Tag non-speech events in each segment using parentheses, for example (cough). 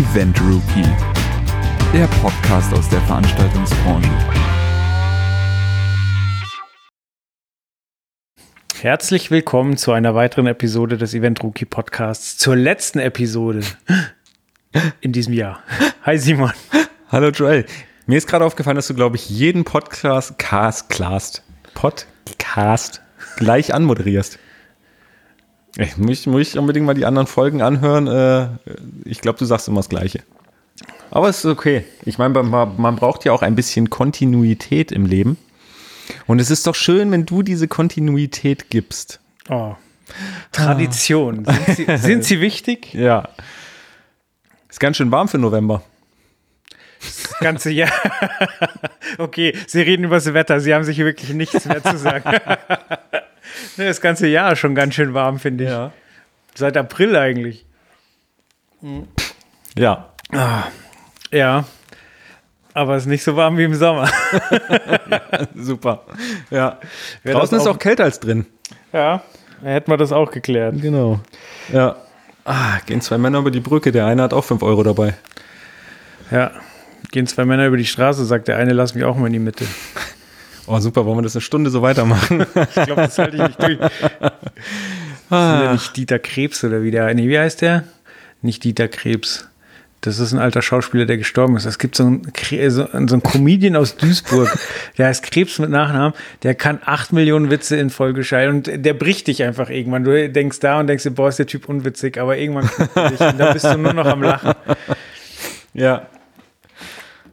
Event Rookie, der Podcast aus der Veranstaltungsbranche. Herzlich willkommen zu einer weiteren Episode des Event Rookie Podcasts, zur letzten Episode in diesem Jahr. Hi Simon. Hallo Joel. Mir ist gerade aufgefallen, dass du, glaube ich, jeden Podcast, Cast, Podcast gleich anmoderierst. Ich muss, muss ich unbedingt mal die anderen Folgen anhören. Äh, ich glaube, du sagst immer das Gleiche. Aber es ist okay. Ich meine, man, braucht ja auch ein bisschen Kontinuität im Leben. Und es ist doch schön, wenn du diese Kontinuität gibst. Oh. Tradition. Sind, sie, sind sie wichtig? (laughs) Ja. Ist ganz schön warm für November. Das ganze Jahr. (laughs) okay, Sie reden über das Wetter. Sie haben sich wirklich nichts mehr zu sagen. (laughs) das ganze Jahr ist schon ganz schön warm, finde ich. Ja. Seit April eigentlich. Ja. Ja. Aber es ist nicht so warm wie im Sommer. (laughs) Super. Ja. Wer Draußen das ist auch- auch kälter als drin. Ja, dann hätten wir das auch geklärt. Genau. Ja. Ah, gehen zwei Männer über die Brücke. Der eine hat auch 5 Euro dabei. Ja. Gehen zwei Männer über die Straße, sagt der eine, lass mich auch mal in die Mitte. (laughs) Oh, super. Wollen wir das eine Stunde so weitermachen? (laughs) Ich glaube, das halte ich nicht durch. Das ist ja nicht Dieter Krebs oder wie der. Nee, wie heißt der? Nicht Dieter Krebs. Das ist ein alter Schauspieler, der gestorben ist. Es gibt so einen, so, einen Comedian aus Duisburg, (laughs) der heißt Krebs mit Nachnamen, der kann acht Millionen Witze in Folge schreiben und der bricht dich einfach irgendwann. Du denkst da und denkst dir, boah, ist der Typ unwitzig, aber irgendwann knackt er dich und dann bist du nur noch am Lachen. Ja.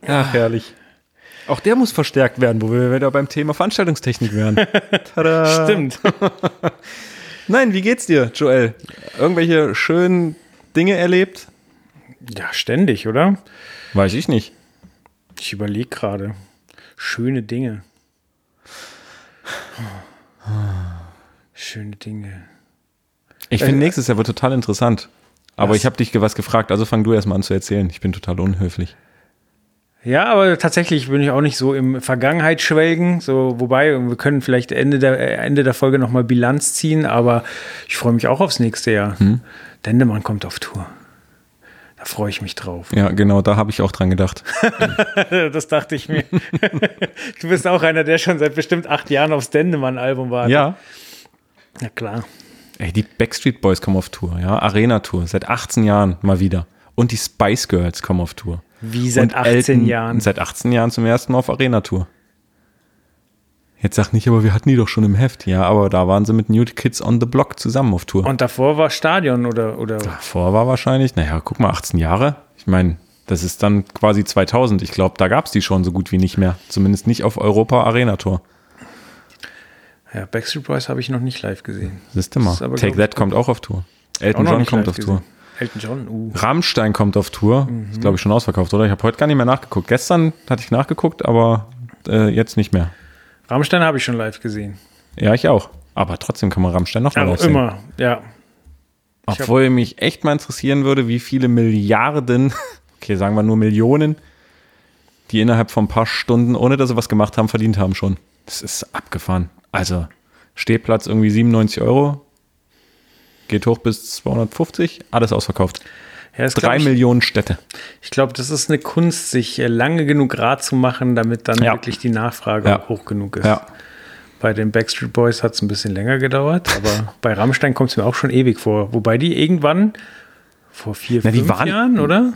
Ach, herrlich. Auch der muss verstärkt werden, wo wir wieder beim Thema Veranstaltungstechnik wären. (laughs) Tada. Stimmt. (laughs) Nein, wie geht's dir, Joel? Irgendwelche schönen Dinge erlebt? Ja, ständig, oder? Weiß ich nicht. Ich überlege gerade. Schöne Dinge. Schöne Dinge. Ich finde, nächstes Jahr wird total interessant. Aber ich habe dich was gefragt, also fang du erstmal an zu erzählen. Ich bin total unhöflich. Ja, aber tatsächlich bin ich auch nicht so im Vergangenheit schwelgen. So, wobei, wir können vielleicht Ende der, äh, Ende der Folge nochmal Bilanz ziehen, aber ich freue mich auch aufs nächste Jahr. Dendemann kommt auf Tour. Da freue ich mich drauf. Ja, genau, da habe ich auch dran gedacht. (laughs) Das dachte ich mir. du bist auch einer, der schon seit bestimmt acht Jahren aufs Dendemann-Album wartet. Ja. Ja, klar. Ey, die Backstreet Boys kommen auf Tour, ja. Arena-Tour, seit 18 Jahren mal wieder. Und die Spice Girls kommen auf Tour. Wie seit Und 18 Elton Jahren. Seit 18 Jahren zum ersten Mal auf Arena-Tour. Jetzt sag nicht, aber wir hatten die doch schon im Heft. Ja, aber da waren sie mit New Kids on the Block zusammen auf Tour. Und davor war Stadion oder, oder Davor war wahrscheinlich, naja, guck mal, 18 Jahre. Ich meine, das ist dann quasi 2000. Ich glaube, da gab es die schon so gut wie nicht mehr. Zumindest nicht auf Europa Arena Tour. Ja, Backstreet Boys habe ich noch nicht live gesehen. Siehst du mal. Take That kommt auch auf Tour. Elton John kommt auf Tour. Elton John, uh. Rammstein kommt auf Tour. Ist, glaube ich, schon ausverkauft, oder? Ich habe heute gar nicht mehr nachgeguckt. Gestern hatte ich nachgeguckt, aber äh, jetzt nicht mehr. Rammstein habe ich schon live gesehen. Ja, ich auch. Aber trotzdem kann man Rammstein noch mal live sehen. immer, ja. Ich Obwohl mich echt mal interessieren würde, wie viele Milliarden, (laughs) okay, sagen wir nur Millionen, die innerhalb von ein paar Stunden, ohne dass sie was gemacht haben, verdient haben schon. Das ist abgefahren. Also, Stehplatz irgendwie 97 Euro, geht hoch bis 250, alles ausverkauft. ja Drei ich, Millionen Städte. Ich glaube, das ist eine Kunst, sich äh, lange genug rat zu machen, damit dann Ja. wirklich die Nachfrage Ja. hoch genug ist. Bei den Backstreet Boys hat es ein bisschen länger gedauert, (laughs) aber bei Rammstein kommt es mir auch schon ewig vor. Wobei die irgendwann vor vier, Na, fünf waren- Jahren, oder?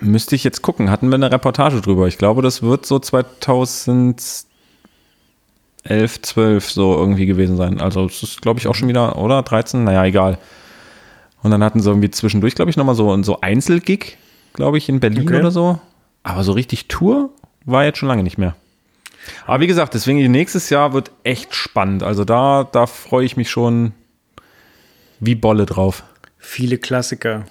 Müsste ich jetzt gucken. Hatten wir eine Reportage drüber. Ich glaube, das wird so 2011, 12 so irgendwie gewesen sein. Also es ist, glaube ich, auch schon wieder, oder? 13? Naja, egal. Und dann hatten sie irgendwie zwischendurch, glaube ich, nochmal so, so Einzelgig, glaube ich, in Berlin Okay. oder so. Aber so richtig Tour war jetzt schon lange nicht mehr. Aber wie gesagt, deswegen nächstes Jahr wird echt spannend. Also da, da freue ich mich schon wie Bolle drauf. Viele Klassiker.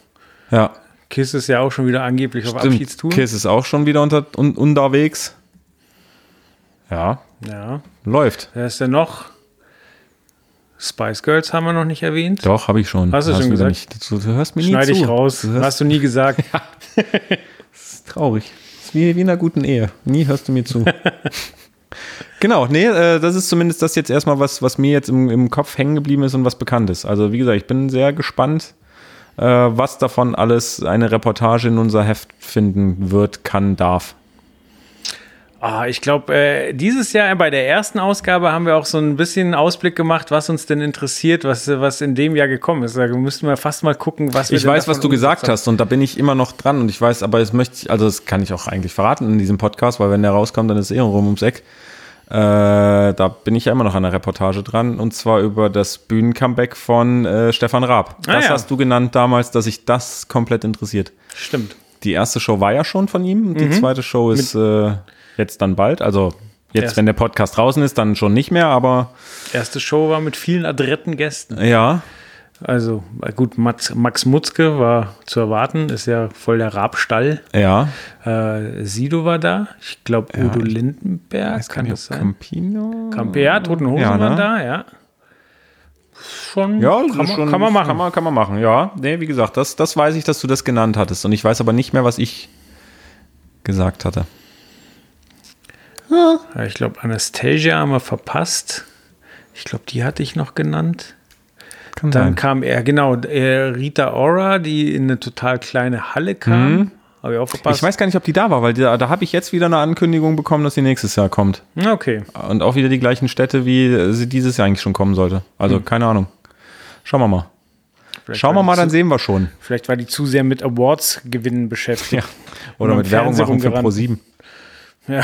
Ja, Kiss ist ja auch schon wieder angeblich auf stimmt. Abschiedstour. Kiss ist auch schon wieder unter, un, unterwegs. Ja, Ja. läuft. Wer ist denn noch? Spice Girls haben wir noch nicht erwähnt. Doch, habe ich schon. Hast du schon wieder gesagt? Nicht, du, du hörst mir nie Schneide zu. ich raus. Du Hast du nie (laughs) gesagt. das ist traurig. Das ist wie, wie in einer guten Ehe. Nie hörst du mir zu. (laughs) genau, nee, äh, das ist zumindest das jetzt erstmal was, was mir jetzt im, im Kopf hängen geblieben ist und was bekannt ist. Also wie gesagt, ich bin sehr gespannt. äh, was davon alles eine Reportage in unser Heft finden wird, kann, darf. Ah, ich glaube, äh, dieses Jahr bei der ersten Ausgabe haben wir auch so ein bisschen Ausblick gemacht, was uns denn interessiert, was, was in dem Jahr gekommen ist. Da müssten wir fast mal gucken, was wir Ich weiß, was du gesagt hast und da bin ich immer noch dran und ich weiß, aber es möchte ich, also das kann ich auch eigentlich verraten in diesem Podcast, weil wenn der rauskommt, dann ist eh rum ums Eck. Äh, da bin ich ja immer noch an der Reportage dran und zwar über das Bühnencomeback von äh, Stefan Raab. Ah, Das ja. hast du genannt damals, dass sich das komplett interessiert. Stimmt. Die erste Show war ja schon von ihm und die zweite Show ist äh, jetzt dann bald. Also jetzt, Erst- wenn der Podcast draußen ist, dann schon nicht mehr, aber Erste Show war mit vielen adretten Gästen. ja, Also äh, gut, Max, Max Mutzke war zu erwarten, ist ja voll der Rabstall. ja. Äh, Sido war da. Ich glaube, Udo Lindenberg, kann das sein? Campino? Campe, ja, Toten Hosen Ja, ne? waren da, ja. Schon, Ja, kann, man, schon, kann man machen. Kann man, kann man machen, ja. Nee, wie gesagt, das, das weiß ich, dass du das genannt hattest. Und ich weiß aber nicht mehr, was ich gesagt hatte. Ja, ich glaube, Anastasia haben wir verpasst. Ich glaube, die hatte ich noch genannt. Kann Dann kam er, genau, äh, Rita Ora, die in eine total kleine Halle kam. Habe ich auch verpasst. Mhm. Ich weiß gar nicht, ob die da war, weil da, da habe ich jetzt wieder eine Ankündigung bekommen, dass sie nächstes Jahr kommt. Ja, Okay. Und auch wieder die gleichen Städte, wie sie dieses Jahr eigentlich schon kommen sollte. Also keine Ahnung. Schauen wir mal. Vielleicht Schauen wir mal, dann zu, sehen wir schon. Vielleicht war die zu sehr mit Awards-Gewinnen beschäftigt. Oder Und mit am Werbung machen für rumgerannt. Pro7. Ja.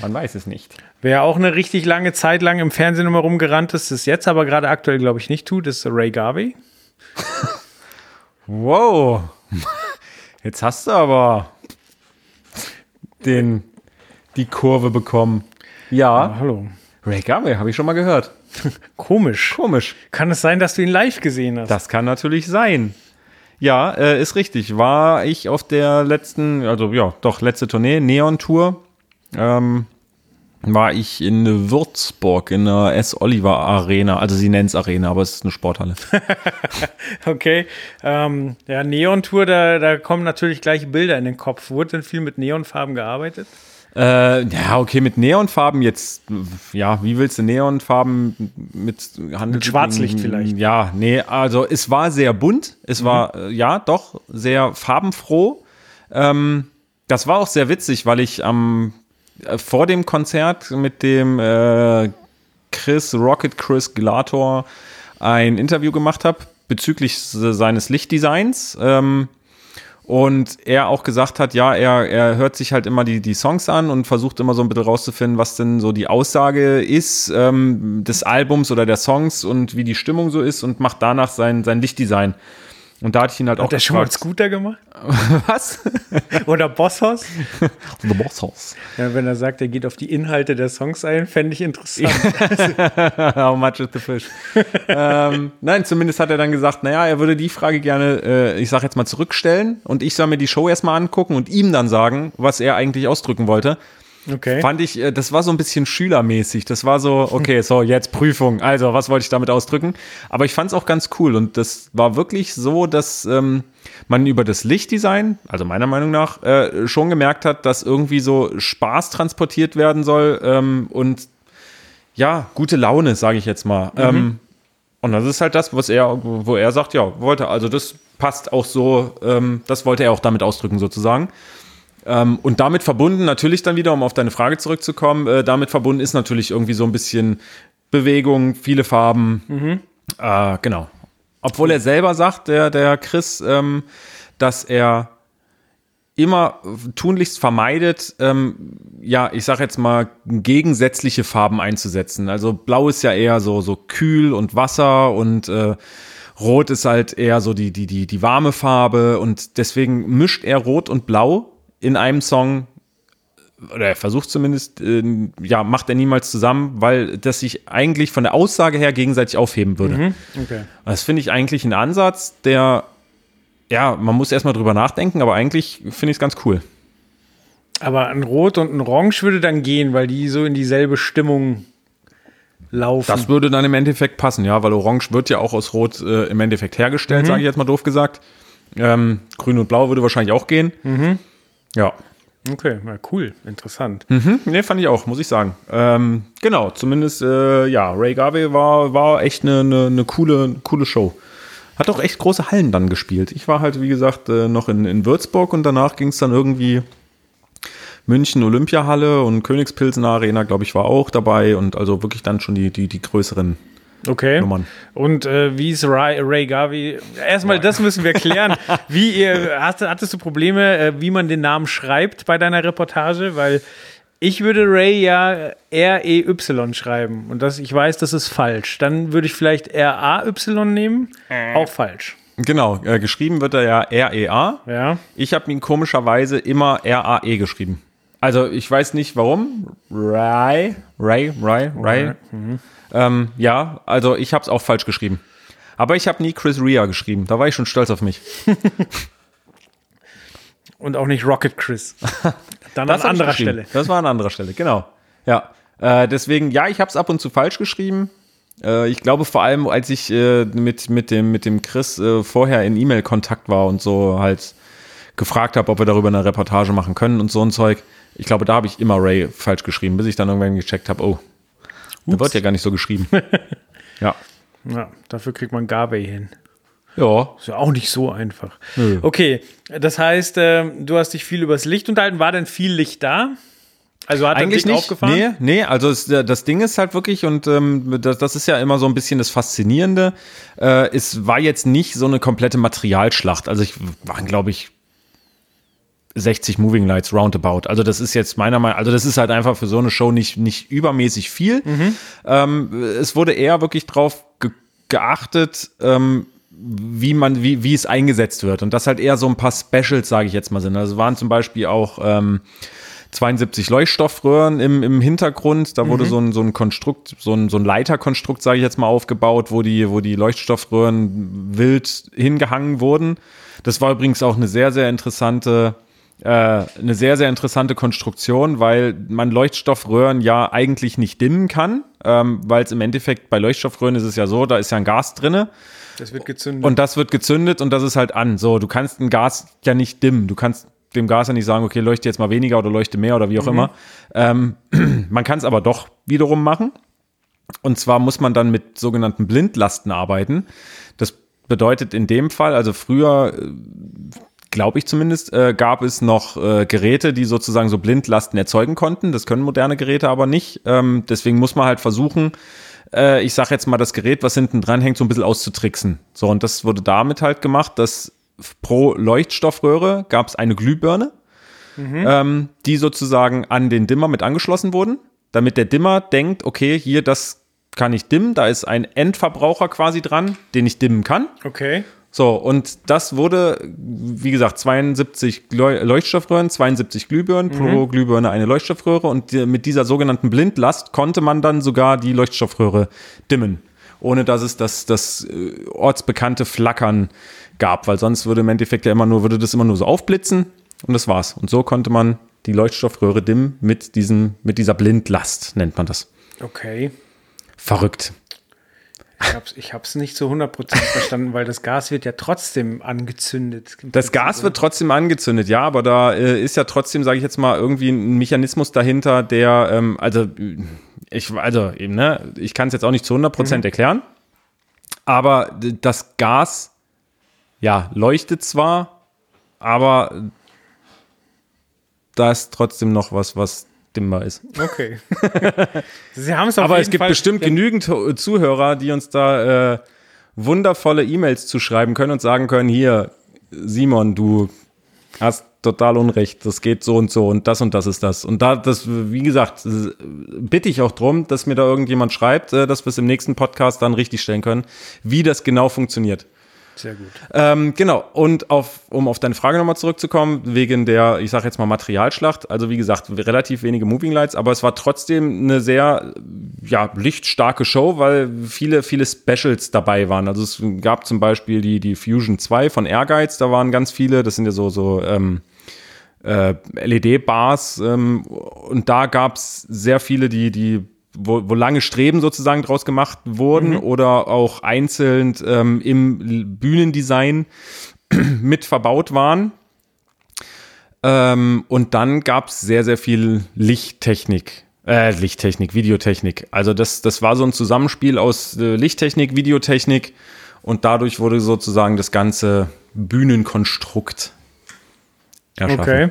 Man weiß es nicht. Wer auch eine richtig lange Zeit lang im Fernsehen immer rumgerannt ist, das jetzt aber gerade aktuell, glaube ich, nicht tut, ist Ray Garvey. (laughs) Wow. Jetzt hast du aber den, die Kurve bekommen. Ja, Hallo. Ray Garvey habe ich schon mal gehört. (laughs) Komisch. Komisch. Kann es sein, dass du ihn live gesehen hast? Das kann natürlich sein. Ja, äh, ist richtig. War ich auf der letzten, also ja, doch, letzte Tournee, Neon Tour, ähm, war ich in Würzburg in der S. Oliver Arena. Also sie nennt es Arena, aber es ist eine Sporthalle. (laughs) Okay. Ähm, ja, Neon-Tour, da, da kommen natürlich gleich Bilder in den Kopf. Wurde denn viel mit Neonfarben gearbeitet? Äh, ja, okay, mit Neonfarben jetzt, ja, wie willst du Neonfarben mit Handel Mit Schwarzlicht vielleicht. Ja, nee, also es war sehr bunt, es war, äh, ja, doch, sehr farbenfroh. Ähm, das war auch sehr witzig, weil ich am, vor dem Konzert mit dem äh, Chris, Rocket Chris Glator ein Interview gemacht habe bezüglich se- seines Lichtdesigns. Ähm, und er auch gesagt hat, ja, er, er hört sich halt immer die, die Songs an und versucht immer so ein bisschen rauszufinden, was denn so die Aussage ist ähm, des Albums oder der Songs und wie die Stimmung so ist und macht danach sein, sein Lichtdesign. Und da hatte ich ihn halt auch Hat der schon mal Scooter gemacht? (laughs) was? (laughs) Oder Bosshaus? (laughs) The Boss House. Ja, wenn er sagt, er geht auf die Inhalte der Songs ein, fände ich interessant. How much is the fish? ähm, nein, zumindest hat er dann gesagt, naja, er würde die Frage gerne, äh, ich sag jetzt mal, zurückstellen und ich soll mir die Show erstmal angucken und ihm dann sagen, was er eigentlich ausdrücken wollte. Okay. Fand ich, äh, das war so ein bisschen schülermäßig. Das war so, (laughs) okay, so, jetzt Prüfung. Also, was wollte ich damit ausdrücken? Aber ich fand es auch ganz cool. Und das war wirklich so, dass ähm, man über das Lichtdesign, also meiner Meinung nach, äh, schon gemerkt hat, dass irgendwie so Spaß transportiert werden soll ähm, und ja, gute Laune, sage ich jetzt mal. Ähm, und das ist halt das, was er, wo er sagt, ja, wollte, also das passt auch so, ähm, das wollte er auch damit ausdrücken, sozusagen. Ähm, und damit verbunden natürlich dann wieder, um auf deine Frage zurückzukommen, äh, damit verbunden ist natürlich irgendwie so ein bisschen Bewegung, viele Farben. Äh, genau. Obwohl er selber sagt, der, der Chris, ähm, dass er immer tunlichst vermeidet, ähm, ja, ich sag jetzt mal, gegensätzliche Farben einzusetzen. Also blau ist ja eher so, so kühl und Wasser und äh, rot ist halt eher so die, die, die, die warme Farbe und deswegen mischt er rot und blau in einem Song oder er versucht zumindest, äh, ja, macht er niemals zusammen, weil das sich eigentlich von der Aussage her gegenseitig aufheben würde. okay. Das finde ich eigentlich ein Ansatz, der, ja, man muss erstmal drüber nachdenken, aber eigentlich finde ich es ganz cool. Aber ein Rot und ein Orange würde dann gehen, weil die so in dieselbe Stimmung laufen. Das würde dann im Endeffekt passen, ja, weil Orange wird ja auch aus Rot äh, im Endeffekt hergestellt, sage ich jetzt mal doof gesagt. Ähm, Grün und Blau würde wahrscheinlich auch gehen. Ja. okay, na cool, interessant. Mhm, nee, fand ich auch, muss ich sagen. Ähm, genau, zumindest, äh, ja, Ray Garvey war, war echt eine, eine, eine coole, coole Show. Hat auch echt große Hallen dann gespielt. Ich war halt, wie gesagt, äh, noch in, in Würzburg und danach ging es dann irgendwie München Olympiahalle und Königspilsener Arena, glaube ich, war auch dabei und also wirklich dann schon die, die, die größeren Okay. Nummern. Und äh, wie ist Ray, Ray Garvey? Erstmal, das müssen wir klären. (laughs) Wie ihr, hast, hattest du Probleme, äh, wie man den Namen schreibt bei deiner Reportage? Weil ich würde Ray ja R-E-Y schreiben. Und das, ich weiß, das ist falsch. Dann würde ich vielleicht R-A-Y nehmen. Auch falsch. Genau, äh, geschrieben wird er ja R-E-A. Ja. Ich habe ihn komischerweise immer R-A-E geschrieben. Also ich weiß nicht warum. Ray, Ray, Ray, Ray. Ähm, ja, also ich habe es auch falsch geschrieben. Aber ich habe nie Chris Rea geschrieben. Da war ich schon stolz auf mich. (laughs) Und auch nicht Rocket Chris. (laughs) Dann Das an anderer. Stelle. Das war an anderer Stelle, genau. Ja. Äh, deswegen, ja, ich habe es ab und zu falsch geschrieben. Äh, ich glaube vor allem, als ich äh, mit, mit, dem, mit dem Chris äh, vorher in E-Mail-Kontakt war und so halt gefragt habe, ob wir darüber eine Reportage machen können und so ein Zeug. Ich glaube, da habe ich immer Ray falsch geschrieben, bis ich dann irgendwann gecheckt habe, oh, da wird ja gar nicht so geschrieben. (laughs) ja. Ja, dafür kriegt man Garvey hin. Ja, Ist ja auch nicht so einfach. Okay, das heißt, äh, du hast dich viel übers Licht unterhalten. War denn viel Licht da? Also hat Eigentlich nicht. aufgefahren? Nee, nee, also es, das Ding ist halt wirklich, und ähm, das, das ist ja immer so ein bisschen das Faszinierende, äh, es war jetzt nicht so eine komplette Materialschlacht. Also ich waren, glaube ich, 60 Moving Lights roundabout. Also das ist jetzt meiner Meinung also das ist halt einfach für so eine Show nicht, nicht übermäßig viel. Ähm, es wurde eher wirklich drauf ge geachtet, ähm, wie man, wie, wie es eingesetzt wird. Und das halt eher so ein paar Specials, sage ich jetzt mal, sind. Also waren zum Beispiel auch ähm, 72 Leuchtstoffröhren im, im Hintergrund. Da wurde so ein, so ein Konstrukt, so ein, so ein Leiterkonstrukt, sage ich jetzt mal, aufgebaut, wo die, wo die Leuchtstoffröhren wild hingehangen wurden. Das war übrigens auch eine sehr, sehr interessante äh, eine sehr, sehr interessante Konstruktion, weil man Leuchtstoffröhren ja eigentlich nicht dimmen kann, ähm, weil es im Endeffekt bei Leuchtstoffröhren ist es ja so, da ist ja ein Gas drinne Das wird gezündet. und das wird gezündet und das ist halt an. So, du kannst ein Gas ja nicht dimmen. Du kannst dem Gas ja nicht sagen, okay, leuchte jetzt mal weniger oder leuchte mehr oder wie auch immer. Ähm, (clears throat) man kann es aber doch wiederum machen. Und zwar muss man dann mit sogenannten Blindlasten arbeiten. Das bedeutet in dem Fall, also früher, glaube ich zumindest, äh, gab es noch äh, Geräte, die sozusagen so Blindlasten erzeugen konnten. Das können moderne Geräte aber nicht. Ähm, deswegen muss man halt versuchen, äh, ich sage jetzt mal, das Gerät, was hinten dran hängt, so ein bisschen auszutricksen. So, und das wurde damit halt gemacht, dass pro Leuchtstoffröhre gab es eine Glühbirne, ähm, die sozusagen an den Dimmer mit angeschlossen wurden, damit der Dimmer denkt, okay, hier, das kann ich dimmen, da ist ein Endverbraucher quasi dran, den ich dimmen kann. okay. So, und das wurde, wie gesagt, 72 Leu- Leuchtstoffröhren, 72 Glühbirnen, pro Glühbirne eine Leuchtstoffröhre und die, mit dieser sogenannten Blindlast konnte man dann sogar die Leuchtstoffröhre dimmen, ohne dass es das, das äh, ortsbekannte Flackern gab, weil sonst würde im Endeffekt ja immer nur, würde das immer nur so aufblitzen und das war's. Und so konnte man die Leuchtstoffröhre dimmen mit diesem, mit dieser Blindlast, nennt man das. Okay. Verrückt. Ich hab's, ich hab's nicht zu 100% verstanden, weil das Gas wird ja trotzdem angezündet. Das Gas wird trotzdem angezündet, ja, aber da äh, ist ja trotzdem, sage ich jetzt mal, irgendwie ein Mechanismus dahinter, der, ähm, also ich, also eben, ne, ich kann es jetzt auch nicht zu 100 Prozent erklären, aber das Gas, ja, leuchtet zwar, aber da ist trotzdem noch was, was dimmbar ist. Okay. (laughs) Sie haben es Aber es gibt Fall, bestimmt genügend Zuhörer, die uns da äh, wundervolle E-Mails zuschreiben können und sagen können, hier, Simon, du hast total Unrecht, das geht so und so und das und das ist das. Und da, das, wie gesagt, bitte ich auch drum, dass mir da irgendjemand schreibt, äh, dass wir es im nächsten Podcast dann richtig stellen können, wie das genau funktioniert. Sehr gut. Ähm, genau, und auf, um auf deine Frage nochmal zurückzukommen, wegen der, ich sage jetzt mal Materialschlacht, also wie gesagt, relativ wenige Moving Lights, aber es war trotzdem eine sehr, ja, lichtstarke Show, weil viele, viele Specials dabei waren. Also es gab zum Beispiel die, die Fusion 2 von Airguides, da waren ganz viele, das sind ja so, so, ähm, äh, LED-Bars ähm, und da gab es sehr viele, die, die wo, wo lange Streben sozusagen draus gemacht wurden oder auch einzeln ähm, im Bühnendesign (clears throat) mit verbaut waren. Ähm, und dann gab es sehr, sehr viel Lichttechnik. Äh, Lichttechnik, Videotechnik. Also das, das war so ein Zusammenspiel aus äh, Lichttechnik, Videotechnik Und dadurch wurde sozusagen das ganze Bühnenkonstrukt erschaffen. Okay.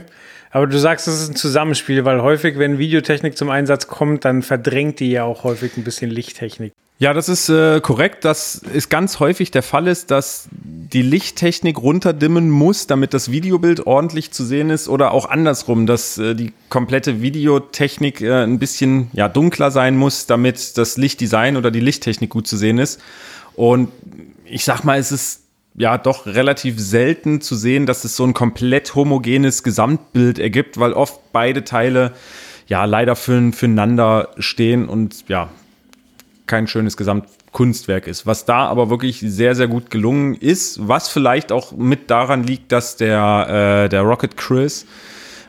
Aber du sagst, es ist ein Zusammenspiel, weil häufig, wenn Videotechnik zum Einsatz kommt, dann verdrängt die ja auch häufig ein bisschen Lichttechnik. Ja, das ist äh, korrekt. Das ist ganz häufig der Fall ist, dass die Lichttechnik runterdimmen muss, damit das Videobild ordentlich zu sehen ist oder auch andersrum, dass äh, die komplette Videotechnik äh, ein bisschen ja, dunkler sein muss, damit das Lichtdesign oder die Lichttechnik gut zu sehen ist. Und ich sag mal, es ist ja doch relativ selten zu sehen, dass es so ein komplett homogenes Gesamtbild ergibt, weil oft beide Teile ja leider für, füreinander stehen und ja, kein schönes Gesamtkunstwerk ist. Was da aber wirklich sehr, sehr gut gelungen ist, was vielleicht auch mit daran liegt, dass der, äh, der Rocket Chris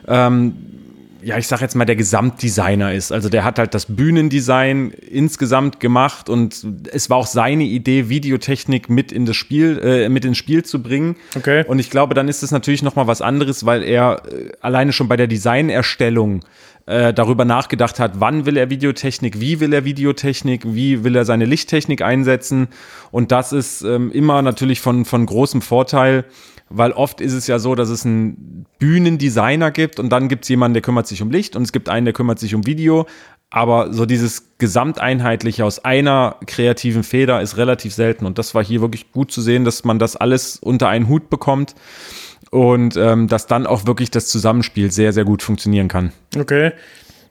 ähm, ja, ich sag jetzt mal, der Gesamtdesigner ist. Also der hat halt das Bühnendesign insgesamt gemacht und es war auch seine Idee, Videotechnik mit in das Spiel, äh, mit ins Spiel zu bringen. Okay. Und ich glaube, dann ist es natürlich nochmal was anderes, weil er äh, alleine schon bei der Designerstellung äh, darüber nachgedacht hat, wann will er Videotechnik, wie will er Videotechnik, wie will er seine Lichttechnik einsetzen. Und das ist ähm, immer natürlich von, von großem Vorteil, weil oft ist es ja so, dass es einen Bühnendesigner gibt und dann gibt es jemanden, der kümmert sich um Licht und es gibt einen, der kümmert sich um Video. Aber so dieses Gesamteinheitliche aus einer kreativen Feder ist relativ selten. Und das war hier wirklich gut zu sehen, dass man das alles unter einen Hut bekommt und ähm, dass dann auch wirklich das Zusammenspiel sehr, sehr gut funktionieren kann. Okay.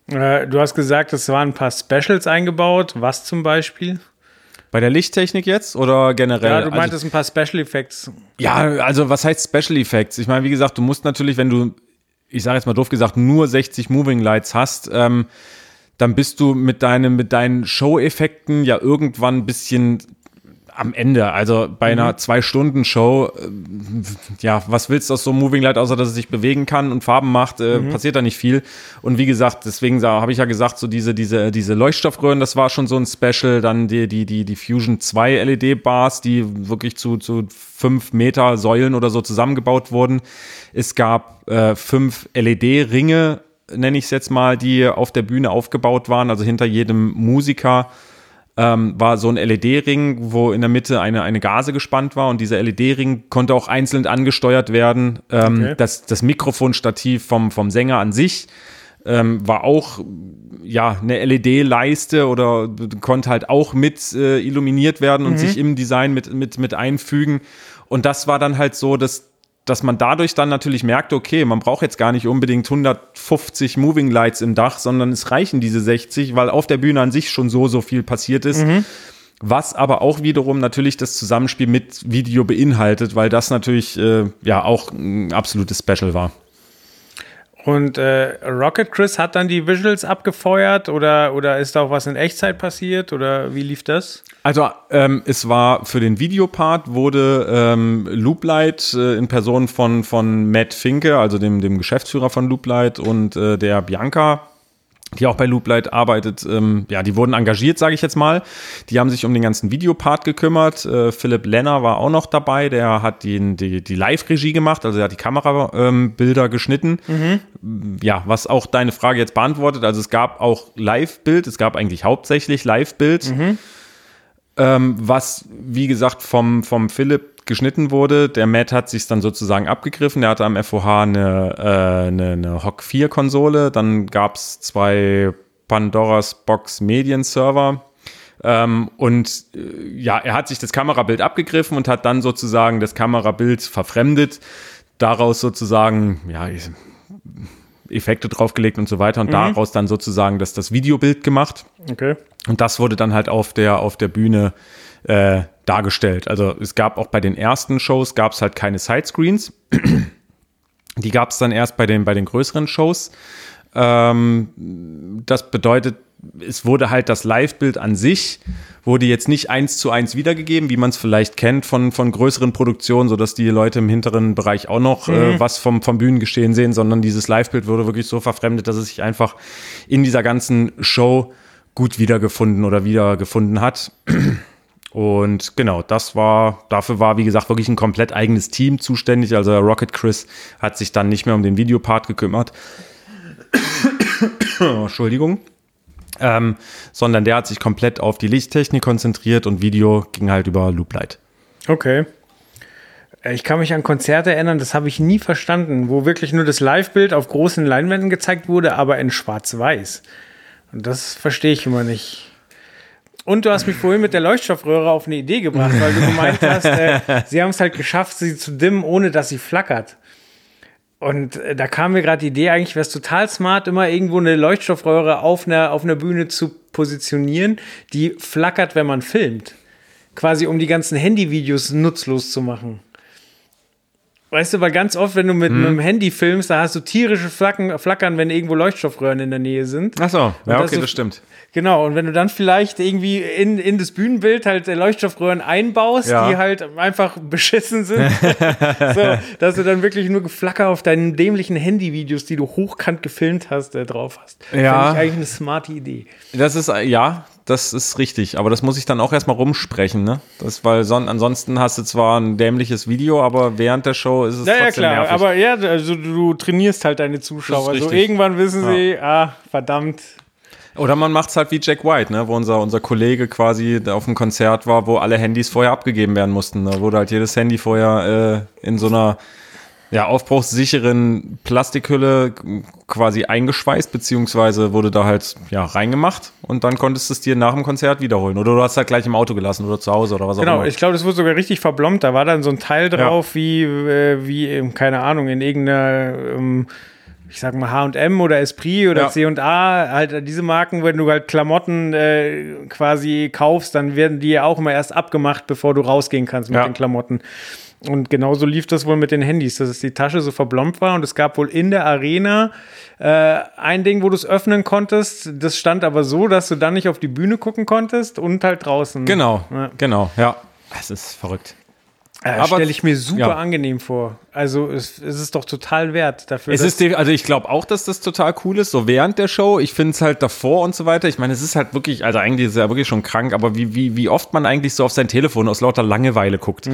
Äh, du hast gesagt, es waren ein paar Specials eingebaut. Was zum Beispiel? Bei der Lichttechnik jetzt oder generell? Ja, du meintest also, ein paar Special Effects. Ja, also was heißt Special Effects? Ich meine, wie gesagt, du musst natürlich, wenn du, ich sage jetzt mal doof gesagt, nur 60 Moving Lights hast, ähm, dann bist du mit deinem, mit deinen Show-Effekten ja irgendwann ein bisschen am Ende. Also bei einer mhm. Zwei-Stunden-Show, äh, ja, was willst du aus so einem Moving Light, außer dass es sich bewegen kann und Farben macht, äh, mhm. passiert da nicht viel. Und wie gesagt, deswegen habe ich ja gesagt, so diese, diese, diese Leuchtstoffröhren, das war schon so ein Special. Dann die, die, die, die Fusion 2 LED-Bars, die wirklich zu, zu fünf Meter Säulen oder so zusammengebaut wurden. Es gab äh, fünf LED-Ringe, nenne ich es jetzt mal, die auf der Bühne aufgebaut waren, also hinter jedem Musiker ähm, war so ein LED-Ring, wo in der Mitte eine, eine Gase gespannt war und dieser LED-Ring konnte auch einzeln angesteuert werden. Ähm, okay. das, das Mikrofonstativ vom, vom Sänger an sich ähm, war auch ja eine LED-Leiste oder konnte halt auch mit äh, illuminiert werden und mhm. sich im Design mit, mit, mit einfügen. Und das war dann halt so, dass dass man dadurch dann natürlich merkte, okay, man braucht jetzt gar nicht unbedingt 150 Moving Lights im Dach, sondern es reichen diese 60, weil auf der Bühne an sich schon so, so viel passiert ist. Mhm. Was aber auch wiederum natürlich das Zusammenspiel mit Video beinhaltet, weil das natürlich äh, ja auch ein absolutes Special war. Und äh, Rocket Chris hat dann die Visuals abgefeuert oder, oder ist da auch was in Echtzeit passiert oder wie lief das? Also ähm, es war für den Videopart wurde ähm, Looplight äh, in Person von, von Matt Finke, also dem, dem Geschäftsführer von Looplight und äh, der Bianca die auch bei Looplight arbeitet, ähm, ja, die wurden engagiert, sage ich jetzt mal. Die haben sich um den ganzen Videopart gekümmert. Äh, Philipp Lenner war auch noch dabei, der hat die, die, die Live-Regie gemacht, also er hat die Kamerabilder ähm, geschnitten. Mhm. Ja, was auch deine Frage jetzt beantwortet. Also es gab auch Live-Bild, es gab eigentlich hauptsächlich Live-Bild. Mhm. Ähm, was, wie gesagt, vom, vom Philipp geschnitten wurde. Der Matt hat sich dann sozusagen abgegriffen. Der hatte am FOH eine, äh, eine, eine Hock 4 Konsole. Dann gab es zwei Pandoras Box Medien Server. Ähm, und äh, ja, er hat sich das Kamerabild abgegriffen und hat dann sozusagen das Kamerabild verfremdet. Daraus sozusagen, ja, Effekte draufgelegt und so weiter und mhm. daraus dann sozusagen das, das Videobild gemacht. Okay. Und das wurde dann halt auf der, auf der Bühne äh, dargestellt. Also es gab auch bei den ersten Shows gab es halt keine Sidescreens. (clears throat) Die gab es dann erst bei den, bei den größeren Shows. Ähm, das bedeutet, es wurde halt das Live-Bild an sich, wurde jetzt nicht eins zu eins wiedergegeben, wie man es vielleicht kennt von, von größeren Produktionen, sodass die Leute im hinteren Bereich auch noch äh, mhm. äh, was vom, vom Bühnengeschehen sehen, sondern dieses Live-Bild wurde wirklich so verfremdet, dass es sich einfach in dieser ganzen Show gut wiedergefunden oder wiedergefunden hat. (clears throat) Und genau, das war, dafür war, wie gesagt, wirklich ein komplett eigenes Team zuständig. Also Rocket Chris hat sich dann nicht mehr um den Videopart gekümmert. (coughs) Entschuldigung. Ähm, sondern der hat sich komplett auf die Lichttechnik konzentriert und Video ging halt über Looplight. Okay. Äh, Ich kann mich an Konzerte erinnern, das habe ich nie verstanden, wo wirklich nur das Live-Bild auf großen Leinwänden gezeigt wurde, aber in schwarz-weiß. Und das verstehe ich immer nicht. Und du hast mich vorhin mit der Leuchtstoffröhre auf eine Idee gebracht, weil du gemeint hast, äh, (laughs) sie haben es halt geschafft, sie zu dimmen, ohne dass sie flackert. Und äh, da kam mir gerade die Idee, eigentlich wäre es total smart, immer irgendwo eine Leuchtstoffröhre auf einer, auf einer Bühne zu positionieren, die flackert, wenn man filmt. Quasi um die ganzen Handyvideos nutzlos zu machen. Weißt du, weil ganz oft, wenn du mit, mit dem Handy filmst, da hast du tierische Flacken, Flackern, wenn irgendwo Leuchtstoffröhren in der Nähe sind. Ach so, ja, das okay, ist- das stimmt. Genau, und wenn du dann vielleicht irgendwie in, in das Bühnenbild halt äh, Leuchtstoffröhren einbaust, Ja. die halt einfach beschissen sind, (laughs) so, dass du dann wirklich nur Geflacker auf deinen dämlichen Handyvideos, die du hochkant gefilmt hast, äh, drauf hast. Ja. Fand ich eigentlich eine smarte Idee. Das ist, äh, ja, das ist richtig. Aber das muss ich dann auch erstmal rumsprechen, ne? Das, weil son ansonsten hast du zwar ein dämliches Video, aber während der Show ist es Ja, ja, trotzdem klar, nervig. aber ja, also du trainierst halt deine Zuschauer. Also irgendwann wissen sie, ah, verdammt. Oder man macht es halt wie Jack White, ne? wo unser, unser Kollege quasi auf dem Konzert war, wo alle Handys vorher abgegeben werden mussten. Da wurde halt jedes Handy vorher äh, in so einer ja, aufbruchssicheren Plastikhülle quasi eingeschweißt, beziehungsweise wurde da halt ja, reingemacht und dann konntest du es dir nach dem Konzert wiederholen. Oder du hast es halt gleich im Auto gelassen oder zu Hause oder was auch Genau, immer. ich glaube, das wurde sogar richtig verblombt. Da war dann so ein Teil drauf, wie, äh, wie, ähm, keine Ahnung, in irgendeiner, ähm, ich sag mal, HM oder Esprit oder Ja. C&A, halt diese Marken, wenn du halt Klamotten äh, quasi kaufst, dann werden die ja auch immer erst abgemacht, bevor du rausgehen kannst mit Ja. den Klamotten. Und genauso lief das wohl mit den Handys, dass die Tasche so verblombt war und es gab wohl in der Arena äh, ein Ding, wo du es öffnen konntest. Das stand aber so, dass du dann nicht auf die Bühne gucken konntest und halt draußen. genau, Ja. genau, ja. Es ist verrückt. Äh, stelle ich mir super ja. angenehm vor. Also es, es ist doch total wert dafür. Es ist, also ich glaube auch, dass das total cool ist, so während der Show. Ich finde es halt davor und so weiter. Ich meine, es ist halt wirklich, also eigentlich ist es ja wirklich schon krank, aber wie, wie, wie oft man eigentlich so auf sein Telefon aus lauter Langeweile guckt.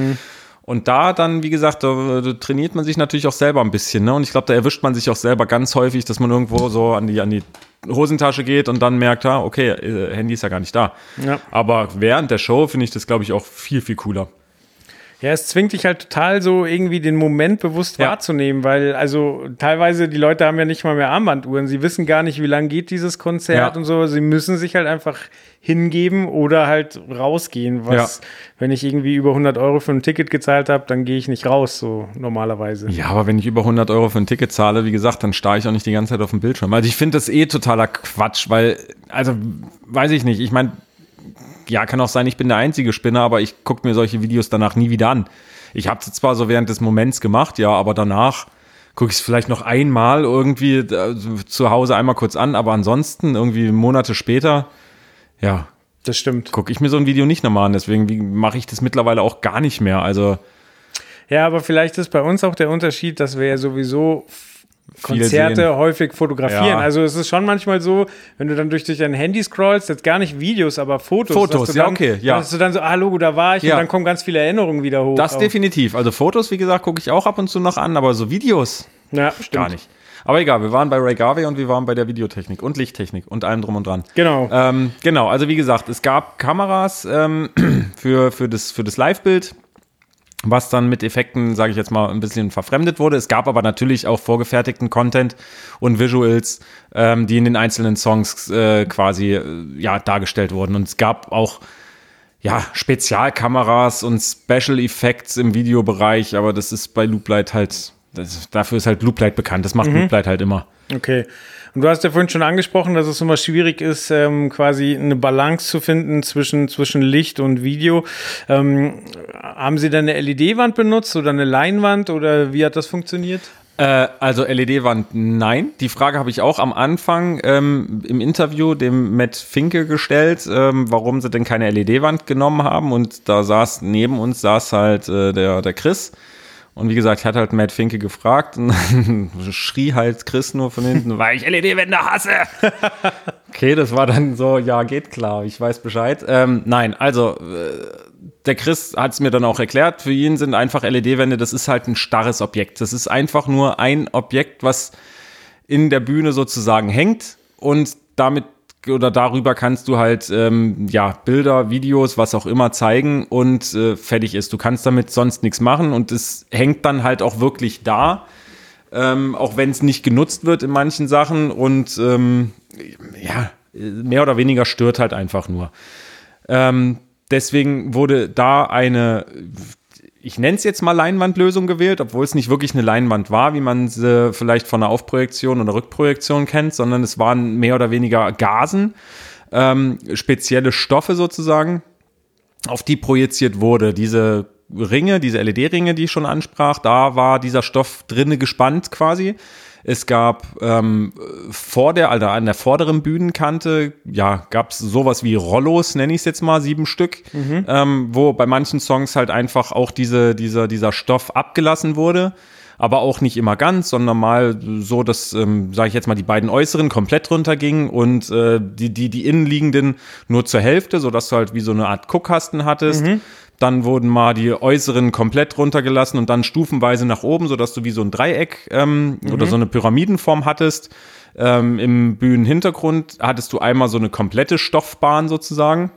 Und da dann, wie gesagt, da, da trainiert man sich natürlich auch selber ein bisschen. Ne? Und ich glaube, da erwischt man sich auch selber ganz häufig, dass man irgendwo so an die, an die Hosentasche geht und dann merkt, ah, okay, äh, Handy ist ja gar nicht da. Ja. Aber während der Show finde ich das, glaube ich, auch viel, viel cooler. Ja, es zwingt dich halt total so irgendwie den Moment bewusst Ja. wahrzunehmen, weil also teilweise die Leute haben ja nicht mal mehr Armbanduhren. Sie wissen gar nicht, wie lang geht dieses Konzert Ja. und so. Sie müssen sich halt einfach hingeben oder halt rausgehen. Was, wenn ich irgendwie über 100 Euro für ein Ticket gezahlt habe, dann gehe ich nicht raus, so normalerweise. Ja, aber wenn ich über 100 Euro für ein Ticket zahle, wie gesagt, dann starre ich auch nicht die ganze Zeit auf dem Bildschirm. Also ich finde das eh totaler Quatsch, weil, also, weiß ich nicht. Ich meine, ja, kann auch sein, ich bin der einzige Spinner, aber ich gucke mir solche Videos danach nie wieder an. Ich habe es zwar so während des Moments gemacht, ja, aber danach gucke ich es vielleicht noch einmal irgendwie äh, zu Hause einmal kurz an, aber ansonsten irgendwie Monate später, ja, Das stimmt. gucke ich mir so ein Video nicht nochmal an. Deswegen mache ich das mittlerweile auch gar nicht mehr. Also Ja, aber vielleicht ist bei uns auch der Unterschied, dass wir ja sowieso Konzerte sehen. häufig fotografieren. Ja. Also es ist schon manchmal so, wenn du dann durch, durch dein Handy scrollst, jetzt gar nicht Videos, aber Fotos. Fotos, ja, dann, okay, ja. Dass du dann so, ah, Logo, da war ich Ja. und dann kommen ganz viele Erinnerungen wieder hoch. Das auch. definitiv. Also Fotos, wie gesagt, gucke ich auch ab und zu noch an, aber so Videos Ja, stimmt. gar nicht. Aber egal, wir waren bei Ray Garvey und wir waren bei der Videotechnik und Lichttechnik und allem drum und dran. Genau. Ähm, genau, also wie gesagt, es gab Kameras ähm, (clears throat) für, für das, für das Live-Bild, was dann mit Effekten, sage ich jetzt mal, ein bisschen verfremdet wurde. Es gab aber natürlich auch vorgefertigten Content und Visuals, ähm, die in den einzelnen Songs äh, quasi äh, ja, dargestellt wurden. Und es gab auch ja, Spezialkameras und Special Effects im Videobereich, aber das ist bei Looplight halt, das, dafür ist halt Looplight bekannt. Das macht Looplight halt immer. Okay. Und du hast ja vorhin schon angesprochen, dass es immer schwierig ist, ähm, quasi eine Balance zu finden zwischen, zwischen Licht und Video. Ähm, haben Sie dann eine LED-Wand benutzt oder eine Leinwand oder wie hat das funktioniert? Äh, also LED-Wand, nein. Die Frage habe ich auch am Anfang ähm, im Interview dem Matt Finke gestellt, ähm, warum sie denn keine LED-Wand genommen haben. Und da saß neben uns saß halt äh, der, der Chris. Und wie gesagt, ich hatte halt Matt Finke gefragt und dann (laughs) schrie halt Chris nur von hinten, (laughs) weil ich LED-Wände hasse. (laughs) okay, das war dann so, ja, geht klar, ich weiß Bescheid. Ähm, nein, also äh, der Chris hat es mir dann auch erklärt, für ihn sind einfach LED-Wände, das ist halt ein starres Objekt. Das ist einfach nur ein Objekt, was in der Bühne sozusagen hängt und damit oder darüber kannst du halt ähm, ja Bilder, Videos, was auch immer zeigen und äh, fertig ist. Du kannst damit sonst nichts machen und es hängt dann halt auch wirklich da, ähm, auch wenn es nicht genutzt wird in manchen Sachen und ähm, ja mehr oder weniger stört halt einfach nur. Ähm, deswegen wurde da eine ich nenne es jetzt mal Leinwandlösung gewählt, obwohl es nicht wirklich eine Leinwand war, wie man sie vielleicht von einer Aufprojektion oder Rückprojektion kennt, sondern es waren mehr oder weniger Gasen, ähm, spezielle Stoffe sozusagen, auf die projiziert wurde. Diese Ringe, diese LED-Ringe, die ich schon ansprach, da war dieser Stoff drinne gespannt quasi. Es gab ähm, vor der, also an der vorderen Bühnenkante, ja, gab es sowas wie Rollos, nenne ich es jetzt mal, sieben Stück, mhm. ähm, wo bei manchen Songs halt einfach auch diese, dieser, dieser Stoff abgelassen wurde aber auch nicht immer ganz, sondern mal so, dass, ähm, sage ich jetzt mal, die beiden äußeren komplett runtergingen und äh, die, die, die innenliegenden nur zur Hälfte, sodass du halt wie so eine Art Guckkasten hattest. Mhm. Dann wurden mal die äußeren komplett runtergelassen und dann stufenweise nach oben, sodass du wie so ein Dreieck ähm, mhm. oder so eine Pyramidenform hattest. Ähm, Im Bühnenhintergrund hattest du einmal so eine komplette Stoffbahn sozusagen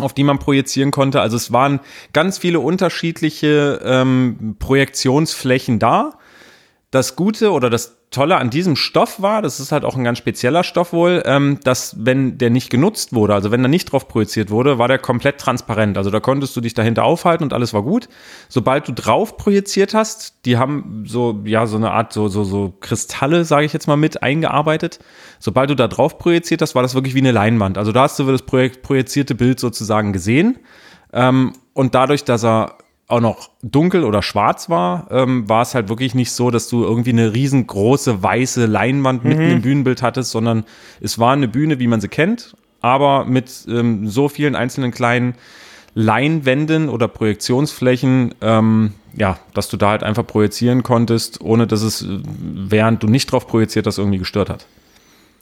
auf die man projizieren konnte. Also es waren ganz viele unterschiedliche ähm, Projektionsflächen da. Das Gute oder das Tolle an diesem Stoff war, das ist halt auch ein ganz spezieller Stoff wohl, ähm, dass wenn der nicht genutzt wurde, also wenn da nicht drauf projiziert wurde, war der komplett transparent. Also da konntest du dich dahinter aufhalten und alles war gut. Sobald du drauf projiziert hast, die haben so ja so eine Art so so so Kristalle, sage ich jetzt mal mit eingearbeitet. Sobald du da drauf projiziert hast, war das wirklich wie eine Leinwand. Also da hast du das projizierte Bild sozusagen gesehen. Ähm, und dadurch, dass er auch noch dunkel oder schwarz war, ähm, war es halt wirklich nicht so, dass du irgendwie eine riesengroße weiße Leinwand mhm. mitten im Bühnenbild hattest, sondern es war eine Bühne, wie man sie kennt, aber mit ähm, so vielen einzelnen kleinen Leinwänden oder Projektionsflächen, ähm, ja, dass du da halt einfach projizieren konntest, ohne dass es, äh, während du nicht drauf projiziert hast, irgendwie gestört hat.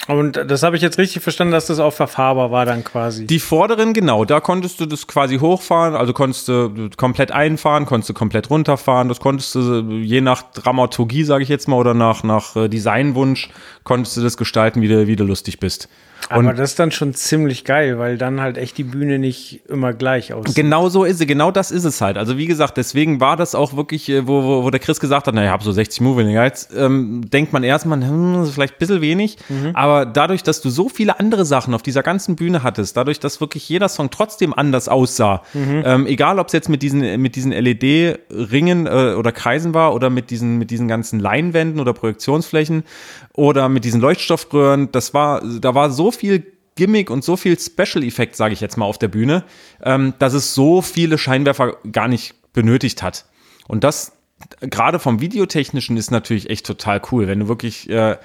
Und das habe ich jetzt richtig verstanden, dass das auch verfahrbar war dann quasi. Die vorderen, genau, da konntest du das quasi hochfahren, also konntest du komplett einfahren, konntest du komplett runterfahren, das konntest du je nach Dramaturgie, sage ich jetzt mal, oder nach, nach äh, Designwunsch, konntest du das gestalten, wie du, wie du lustig bist. Aber und das ist dann schon ziemlich geil, weil dann halt echt die Bühne nicht immer gleich aussieht. Genau so ist sie, genau das ist es halt. Also wie gesagt, deswegen war das auch wirklich, äh, wo, wo, wo der Chris gesagt hat, naja, ich habe so 60 Moving Guides, ähm, denkt man erstmal, hm, das ist vielleicht ein bisschen wenig. Mhm. Aber dadurch, dass du so viele andere Sachen auf dieser ganzen Bühne hattest, dadurch, dass wirklich jeder Song trotzdem anders aussah, mhm. ähm, egal ob es jetzt mit diesen, mit diesen LED-Ringen äh, oder Kreisen war oder mit diesen, mit diesen ganzen Leinwänden oder Projektionsflächen oder mit diesen Leuchtstoffröhren, das war, da war so viel Gimmick und so viel Special Effekt, sage ich jetzt mal, auf der Bühne, ähm, dass es so viele Scheinwerfer gar nicht benötigt hat. Und das gerade vom Videotechnischen ist natürlich echt total cool, wenn du wirklich äh,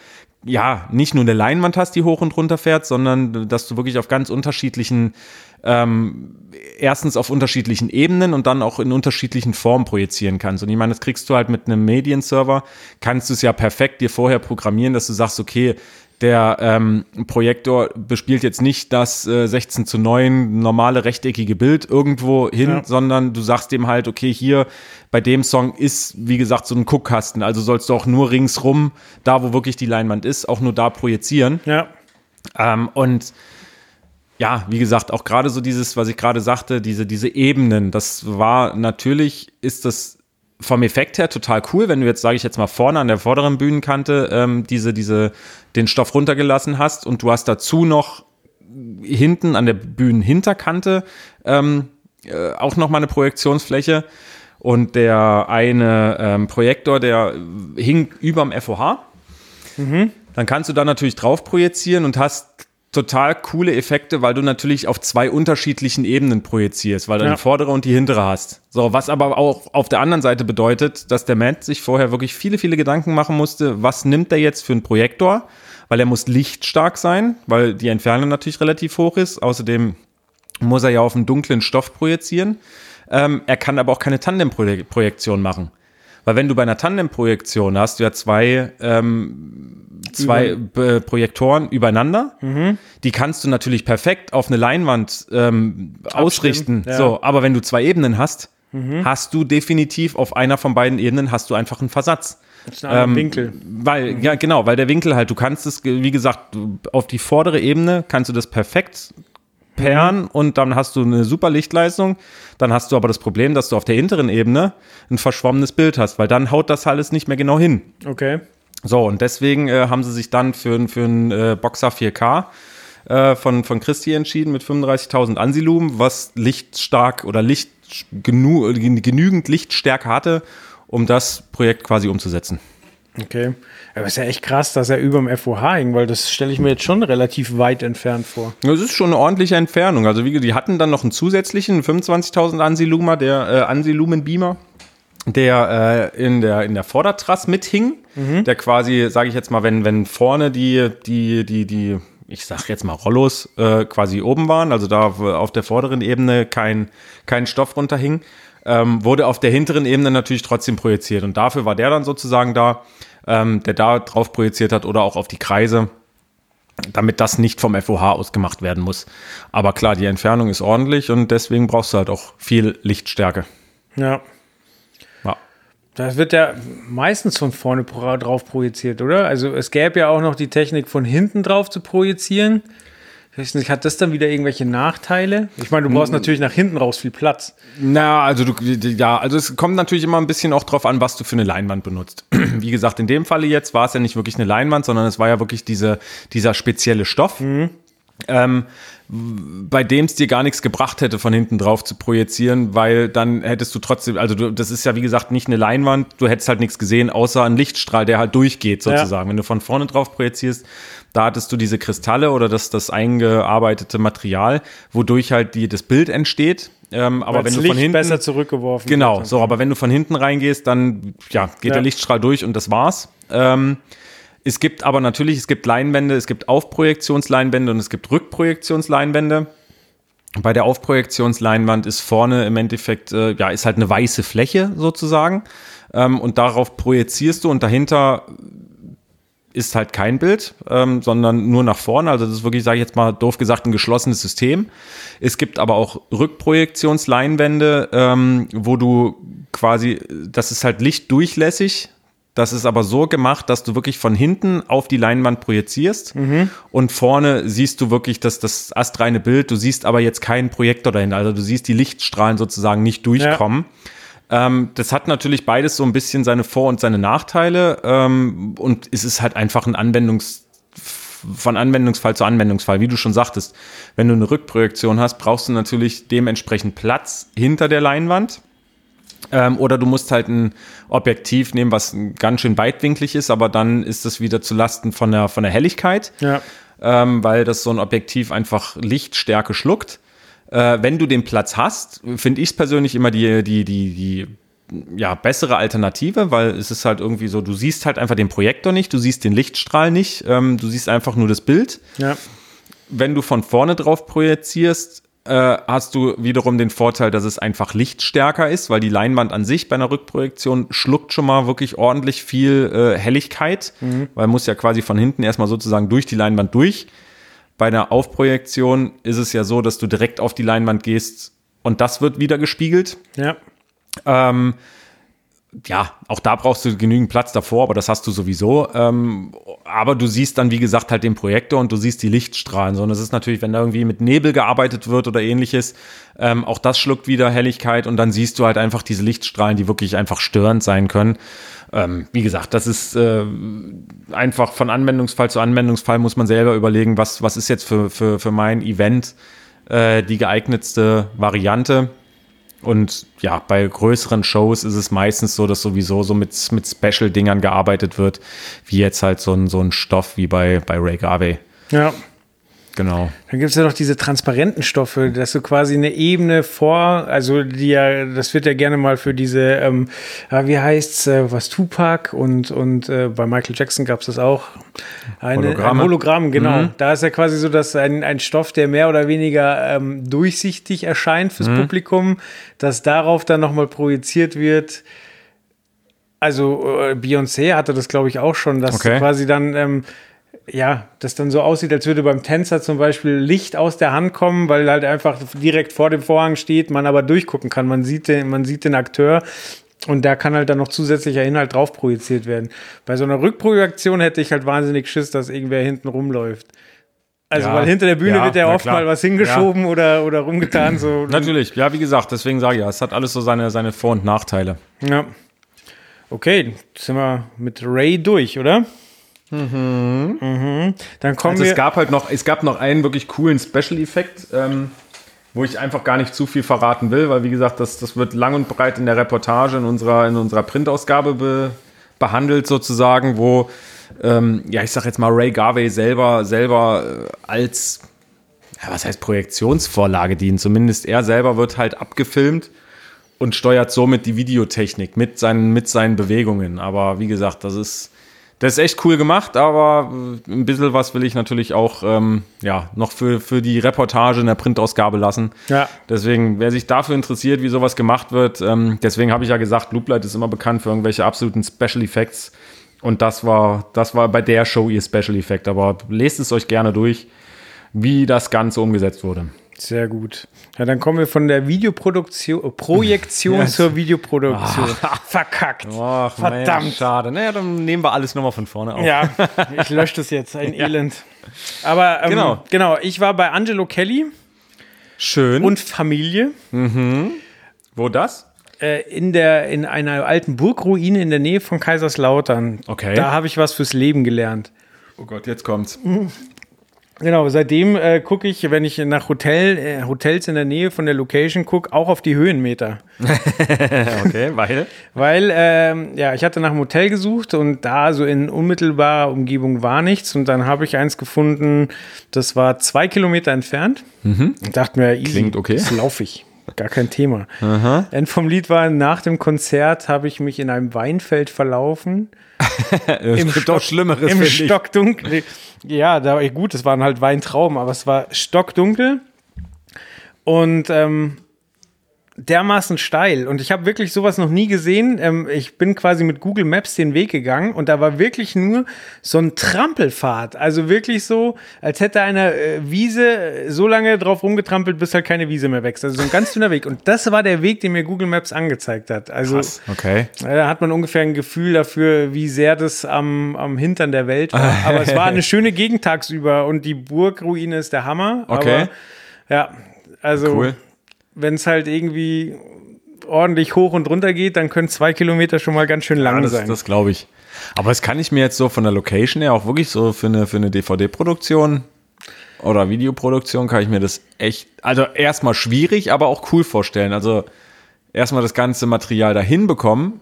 ja nicht nur eine Leinwand hast, die hoch und runter fährt, sondern dass du wirklich auf ganz unterschiedlichen ähm, erstens auf unterschiedlichen Ebenen und dann auch in unterschiedlichen Formen projizieren kannst. Und ich meine, das kriegst du halt mit einem Medienserver, kannst du es ja perfekt dir vorher programmieren, dass du sagst, okay, der ähm, Projektor bespielt jetzt nicht das äh, 16 zu 9 normale rechteckige Bild irgendwo hin, ja. sondern du sagst dem halt, okay, hier bei dem Song ist, wie gesagt, so ein Guckkasten. Also sollst du auch nur ringsrum, da wo wirklich die Leinwand ist, auch nur da projizieren. Ja. Ähm, und ja, wie gesagt, auch gerade so dieses, was ich gerade sagte, diese, diese Ebenen, das war natürlich, ist das vom Effekt her total cool, wenn du jetzt, sage ich jetzt mal, vorne an der vorderen Bühnenkante ähm, diese, diese, den Stoff runtergelassen hast und du hast dazu noch hinten an der Bühnenhinterkante ähm, äh, auch noch mal eine Projektionsfläche und der eine ähm, Projektor, der hing überm FOH. Mhm. Dann kannst du da natürlich drauf projizieren und hast total coole Effekte, weil du natürlich auf zwei unterschiedlichen Ebenen projizierst, weil du ja. die vordere und die hintere hast. So, was aber auch auf der anderen Seite bedeutet, dass der Matt sich vorher wirklich viele, viele Gedanken machen musste, was nimmt er jetzt für einen Projektor? Weil er muss lichtstark sein, weil die Entfernung natürlich relativ hoch ist. Außerdem muss er ja auf einen dunklen Stoff projizieren. Ähm, er kann aber auch keine Tandemprojektion machen. Weil wenn du bei einer Tandemprojektion hast, du ja zwei, ähm, zwei Über Projektoren übereinander, mhm. die kannst du natürlich perfekt auf eine Leinwand ähm, ausrichten. Ja. So, aber wenn du zwei Ebenen hast, hast du definitiv auf einer von beiden Ebenen hast du einfach einen Versatz. Ähm, Winkel. Weil, ja, genau, weil der Winkel halt, du kannst es, wie gesagt, auf die vordere Ebene kannst du das perfekt perren und dann hast du eine super Lichtleistung. Dann hast du aber das Problem, dass du auf der hinteren Ebene ein verschwommenes Bild hast, weil dann haut das alles nicht mehr genau hin. Okay. So, und deswegen äh, haben sie sich dann für, für einen äh, Boxer 4K äh, von, von Christi entschieden mit 35.000 Ansilumen, was lichtstark oder Licht genu genügend Lichtstärke hatte, um das Projekt quasi umzusetzen. Okay. Aber ist ja echt krass, dass er über dem FOH hing, weil das stelle ich mir jetzt schon relativ weit entfernt vor. Das ist schon eine ordentliche Entfernung. Also wie, gesagt, die hatten dann noch einen zusätzlichen 25.000 Ansilumer, der äh, Ansilumen-Beamer, der äh, in der in der Vordertrass mithing, der quasi, sage ich jetzt mal, wenn wenn vorne die die die die ich sag jetzt mal Rollos äh, quasi oben waren, also da auf der vorderen Ebene kein kein Stoff runterhing, ähm, wurde auf der hinteren Ebene natürlich trotzdem projiziert und dafür war der dann sozusagen da, ähm, der da drauf projiziert hat oder auch auf die Kreise damit das nicht vom FOH ausgemacht werden muss. Aber klar, die Entfernung ist ordentlich und deswegen brauchst du halt auch viel Lichtstärke. Ja. Ja. Das wird ja meistens von vorne drauf projiziert, oder? Also es gäbe ja auch noch die Technik, von hinten drauf zu projizieren. Ich nicht, hat das dann wieder irgendwelche Nachteile? Ich meine, du brauchst natürlich nach hinten raus viel Platz. Na, also du, ja, also es kommt natürlich immer ein bisschen auch drauf an, was du für eine Leinwand benutzt. (clears throat) Wie gesagt, in dem Falle jetzt war es ja nicht wirklich eine Leinwand, sondern es war ja wirklich diese, dieser spezielle Stoff. Ähm, bei dem es dir gar nichts gebracht hätte, von hinten drauf zu projizieren, weil dann hättest du trotzdem, also du, das ist ja wie gesagt nicht eine Leinwand, du hättest halt nichts gesehen, außer einen Lichtstrahl, der halt durchgeht sozusagen. Wenn du von vorne drauf projizierst, da hattest du diese Kristalle oder das, das eingearbeitete Material, wodurch halt die, das Bild entsteht. Ähm, aber wenn du Licht von hinten besser zurückgeworfen Genau, so, aber wenn du von hinten reingehst, dann ja, geht Ja. der Lichtstrahl durch und das war's. Ähm, es gibt aber natürlich, es gibt Leinwände, es gibt Aufprojektionsleinwände und es gibt Rückprojektionsleinwände. Bei der Aufprojektionsleinwand ist vorne im Endeffekt, äh, ja, ist halt eine weiße Fläche sozusagen. Ähm, und darauf projizierst du und dahinter ist halt kein Bild, ähm, sondern nur nach vorne. Also das ist wirklich, sage ich jetzt mal doof gesagt, ein geschlossenes System. Es gibt aber auch Rückprojektionsleinwände, ähm, wo du quasi, das ist halt lichtdurchlässig. Das ist aber so gemacht, dass du wirklich von hinten auf die Leinwand projizierst und vorne siehst du wirklich das, das astreine Bild. Du siehst aber jetzt keinen Projektor dahinter. Also du siehst die Lichtstrahlen sozusagen nicht durchkommen. Ähm, das hat natürlich beides so ein bisschen seine Vor- und seine Nachteile. Ähm, und es ist halt einfach ein Anwendungs von Anwendungsfall zu Anwendungsfall, wie du schon sagtest. Wenn du eine Rückprojektion hast, brauchst du natürlich dementsprechend Platz hinter der Leinwand. Ähm, oder du musst halt ein Objektiv nehmen, was ganz schön weitwinklig ist, aber dann ist das wieder zu Lasten von der, von der Helligkeit Ja. ähm, weil das so ein Objektiv einfach Lichtstärke schluckt. Äh, wenn du den Platz hast, finde ich es persönlich immer die, die, die, die ja, bessere Alternative, weil es ist halt irgendwie so, du siehst halt einfach den Projektor nicht, du siehst den Lichtstrahl nicht, ähm, du siehst einfach nur das Bild. Ja. Wenn du von vorne drauf projizierst, äh, hast du wiederum den Vorteil, dass es einfach lichtstärker ist, weil die Leinwand an sich bei einer Rückprojektion schluckt schon mal wirklich ordentlich viel äh, Helligkeit, weil muss ja quasi von hinten erstmal sozusagen durch die Leinwand durch. Bei einer Aufprojektion ist es ja so, dass du direkt auf die Leinwand gehst und das wird wieder gespiegelt. Ja. Ähm, ja, auch da brauchst du genügend Platz davor, aber das hast du sowieso. Ähm, aber du siehst dann, wie gesagt, halt den Projektor und du siehst die Lichtstrahlen. So, und das ist natürlich, wenn da irgendwie mit Nebel gearbeitet wird oder ähnliches, ähm, auch das schluckt wieder Helligkeit und dann siehst du halt einfach diese Lichtstrahlen, die wirklich einfach störend sein können. Ähm, wie gesagt, das ist äh, einfach von Anwendungsfall zu Anwendungsfall muss man selber überlegen, was, was ist jetzt für, für, für mein Event äh, die geeignetste Variante. Und ja, bei größeren Shows ist es meistens so, dass sowieso so mit, mit Special-Dingern gearbeitet wird, wie jetzt halt so ein, so ein Stoff wie bei, bei Ray Garvey. Ja. Genau. Dann gibt es ja noch diese transparenten Stoffe, dass du quasi eine Ebene vor, also die ja, das wird ja gerne mal für diese, ähm, ja, wie heißt's, äh, was Tupac und, und äh, bei Michael Jackson gab es das auch. Eine, Hologramme. Ein Hologramm, genau. Mhm. Da ist ja quasi so, dass ein, ein Stoff, der mehr oder weniger ähm, durchsichtig erscheint fürs Mhm. Publikum, dass darauf dann nochmal projiziert wird. Also äh, Beyoncé hatte das, glaube ich, auch schon, dass Okay. quasi dann ähm, ja, das dann so aussieht, als würde beim Tänzer zum Beispiel Licht aus der Hand kommen, weil halt einfach direkt vor dem Vorhang steht, man aber durchgucken kann. Man sieht den, man sieht den Akteur und da kann halt dann noch zusätzlicher Inhalt drauf projiziert werden. Bei so einer Rückprojektion hätte ich halt wahnsinnig Schiss, dass irgendwer hinten rumläuft. Also, Ja, weil hinter der Bühne ja, wird ja oft klar. mal was hingeschoben oder, oder rumgetan. So. (clears throat) Natürlich, ja, wie gesagt, deswegen sage ich ja, es hat alles so seine, seine Vor- und Nachteile. Ja. Okay, sind wir mit Ray durch, oder? Mhm. Dann kommen Also wir. es gab halt noch, es gab noch einen wirklich coolen Special-Effekt, ähm, wo ich einfach gar nicht zu viel verraten will, weil wie gesagt, das, das wird lang und breit in der Reportage in unserer, in unserer Printausgabe be, behandelt sozusagen, wo, ähm, ja, ich sag jetzt mal, Ray Garvey selber, selber äh, als, ja, was heißt Projektionsvorlage dient. Zumindest er selber wird halt abgefilmt und steuert somit die Videotechnik mit seinen, mit seinen Bewegungen. Aber wie gesagt, das ist, das ist echt cool gemacht, aber ein bisschen was will ich natürlich auch ähm, ja, noch für, für die Reportage in der Printausgabe lassen. Ja. Deswegen, wer sich dafür interessiert, wie sowas gemacht wird, ähm, deswegen habe ich ja gesagt, Looplight ist immer bekannt für irgendwelche absoluten Special Effects. Und das war, das war bei der Show ihr Special Effekt. Aber lest es euch gerne durch, wie das Ganze umgesetzt wurde. Sehr gut. Ja, dann kommen wir von der Videoproduktion, äh, Projektion (laughs) Ja, zur Videoproduktion. (laughs) Verkackt. Ach, Verdammt. Mensch, schade. Naja, dann nehmen wir alles nochmal von vorne auf. Ja, (laughs) ich lösche das jetzt, ein Elend. Aber ähm, Genau. genau, ich war bei Angelo Kelly Schön. und Familie wo das? äh, in, der, in einer alten Burgruine in der Nähe von Kaiserslautern. Okay. Da habe ich was fürs Leben gelernt. Oh Gott, jetzt kommt's. Genau, seitdem äh, gucke ich, wenn ich nach Hotel, äh, Hotels in der Nähe von der Location gucke, auch auf die Höhenmeter. (laughs) Okay, weil? Weil, ähm, ja, ich hatte nach einem Hotel gesucht und da so in unmittelbarer Umgebung war nichts. Und dann habe ich eins gefunden, das war zwei Kilometer entfernt. Und dachte mir, easy, Mhm. Klingt okay. das laufe ich. Gar kein Thema. End vom Lied war, nach dem Konzert habe ich mich in einem Weinfeld verlaufen. (laughs) Es Im gibt doch Schlimmeres, Im. Stockdunkel. Ja, da, gut, es waren halt Weintrauben, aber es war stockdunkel. Und ähm, dermaßen steil. Und ich habe wirklich sowas noch nie gesehen. Ähm, ich bin quasi mit Google Maps den Weg gegangen und da war wirklich nur so ein Trampelpfad. Also wirklich so, als hätte einer äh, Wiese äh, so lange drauf rumgetrampelt, bis halt keine Wiese mehr wächst. Also so ein ganz dünner Weg. Und das war der Weg, den mir Google Maps angezeigt hat. Also Okay. ja, Da hat man ungefähr ein Gefühl dafür, wie sehr das am, am Hintern der Welt war. (laughs) Aber es war eine schöne Gegend tagsüber und die Burgruine ist der Hammer. Okay. Aber, ja, also Cool. Wenn es halt irgendwie ordentlich hoch und runter geht, dann können zwei Kilometer schon mal ganz schön lang Ja, das sein. das glaube ich. Aber das kann ich mir jetzt so von der Location her auch wirklich so für eine, für eine DVD-Produktion oder Videoproduktion kann ich mir das echt, also erstmal schwierig, aber auch cool vorstellen. Also erstmal das ganze Material dahin bekommen.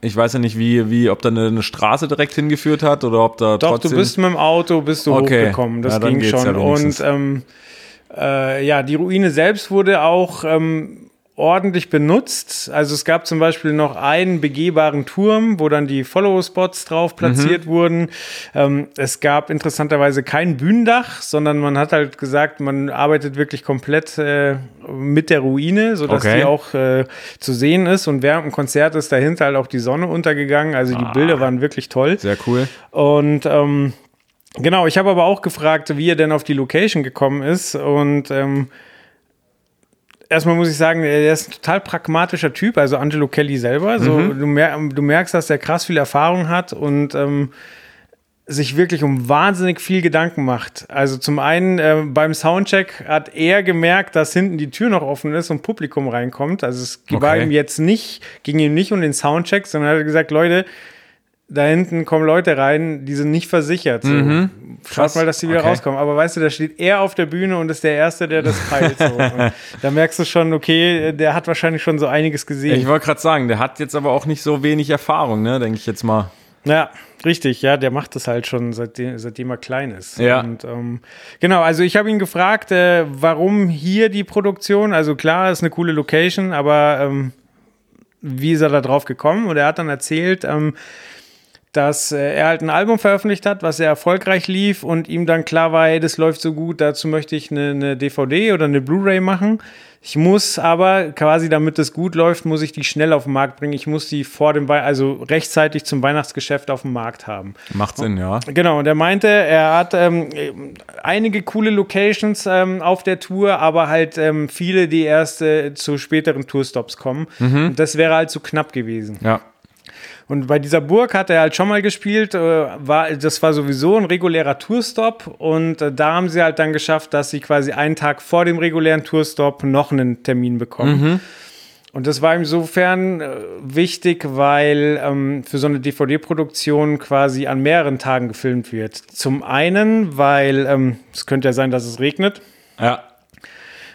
Ich weiß ja nicht, wie, wie, ob da eine, eine Straße direkt hingeführt hat oder ob da Doch, trotzdem. du bist mit dem Auto bist du Okay. hochgekommen. Das Ja, ging schon. ja und ähm, äh, ja, die Ruine selbst wurde auch ähm, ordentlich benutzt. Also es gab zum Beispiel noch einen begehbaren Turm, wo dann die Follow-Spots drauf platziert Mhm. wurden. Ähm, es gab interessanterweise kein Bühnendach, sondern man hat halt gesagt, man arbeitet wirklich komplett äh, mit der Ruine, sodass Okay. die auch äh, zu sehen ist. Und während dem Konzert ist dahinter halt auch die Sonne untergegangen. Also die Bilder waren wirklich toll. Sehr cool. Und ähm, genau, ich habe aber auch gefragt, wie er denn auf die Location gekommen ist. Und ähm, erstmal muss ich sagen, er ist ein total pragmatischer Typ, also Angelo Kelly selber. So, du, mer du merkst, dass er krass viel Erfahrung hat und ähm, sich wirklich um wahnsinnig viel Gedanken macht. Also zum einen äh, beim Soundcheck hat er gemerkt, dass hinten die Tür noch offen ist und Publikum reinkommt. Also es war Okay. ihm jetzt nicht, ging ihm nicht um den Soundcheck, sondern er hat gesagt, Leute, da hinten kommen Leute rein, die sind nicht versichert. So. Schaut Krass. mal, dass die wieder Okay. rauskommen. Aber weißt du, da steht er auf der Bühne und ist der Erste, der das peilt. So. (laughs) Da merkst du schon, okay, der hat wahrscheinlich schon so einiges gesehen. Ich wollte gerade sagen, der hat jetzt aber auch nicht so wenig Erfahrung, ne, denke ich jetzt mal. Ja, richtig, ja, der macht das halt schon seitdem, seitdem er klein ist. Ja. Und ähm, genau, also ich habe ihn gefragt, äh, warum hier die Produktion? Also klar, ist eine coole Location, aber ähm, wie ist er da drauf gekommen? Und er hat dann erzählt, ähm, dass äh, er halt ein Album veröffentlicht hat, was sehr erfolgreich lief und ihm dann klar war, hey, das läuft so gut, dazu möchte ich eine, eine DVD oder eine Blu-ray machen. Ich muss aber quasi, damit es gut läuft, muss ich die schnell auf den Markt bringen. Ich muss die vor dem, Wei also rechtzeitig zum Weihnachtsgeschäft auf dem Markt haben. Macht Sinn, ja. Genau, und er meinte, er hat ähm, einige coole Locations ähm, auf der Tour, aber halt ähm, viele, die erst äh, zu späteren Tourstops kommen. Und das wäre halt zu knapp gewesen. Ja. Und bei dieser Burg hat er halt schon mal gespielt. Äh, war, das war sowieso ein regulärer Tourstop. Und äh, da haben sie halt dann geschafft, dass sie quasi einen Tag vor dem regulären Tourstop noch einen Termin bekommen. Und das war insofern äh, wichtig, weil ähm, für so eine DVD-Produktion quasi an mehreren Tagen gefilmt wird. Zum einen, weil ähm, es könnte ja sein, dass es regnet. Ja.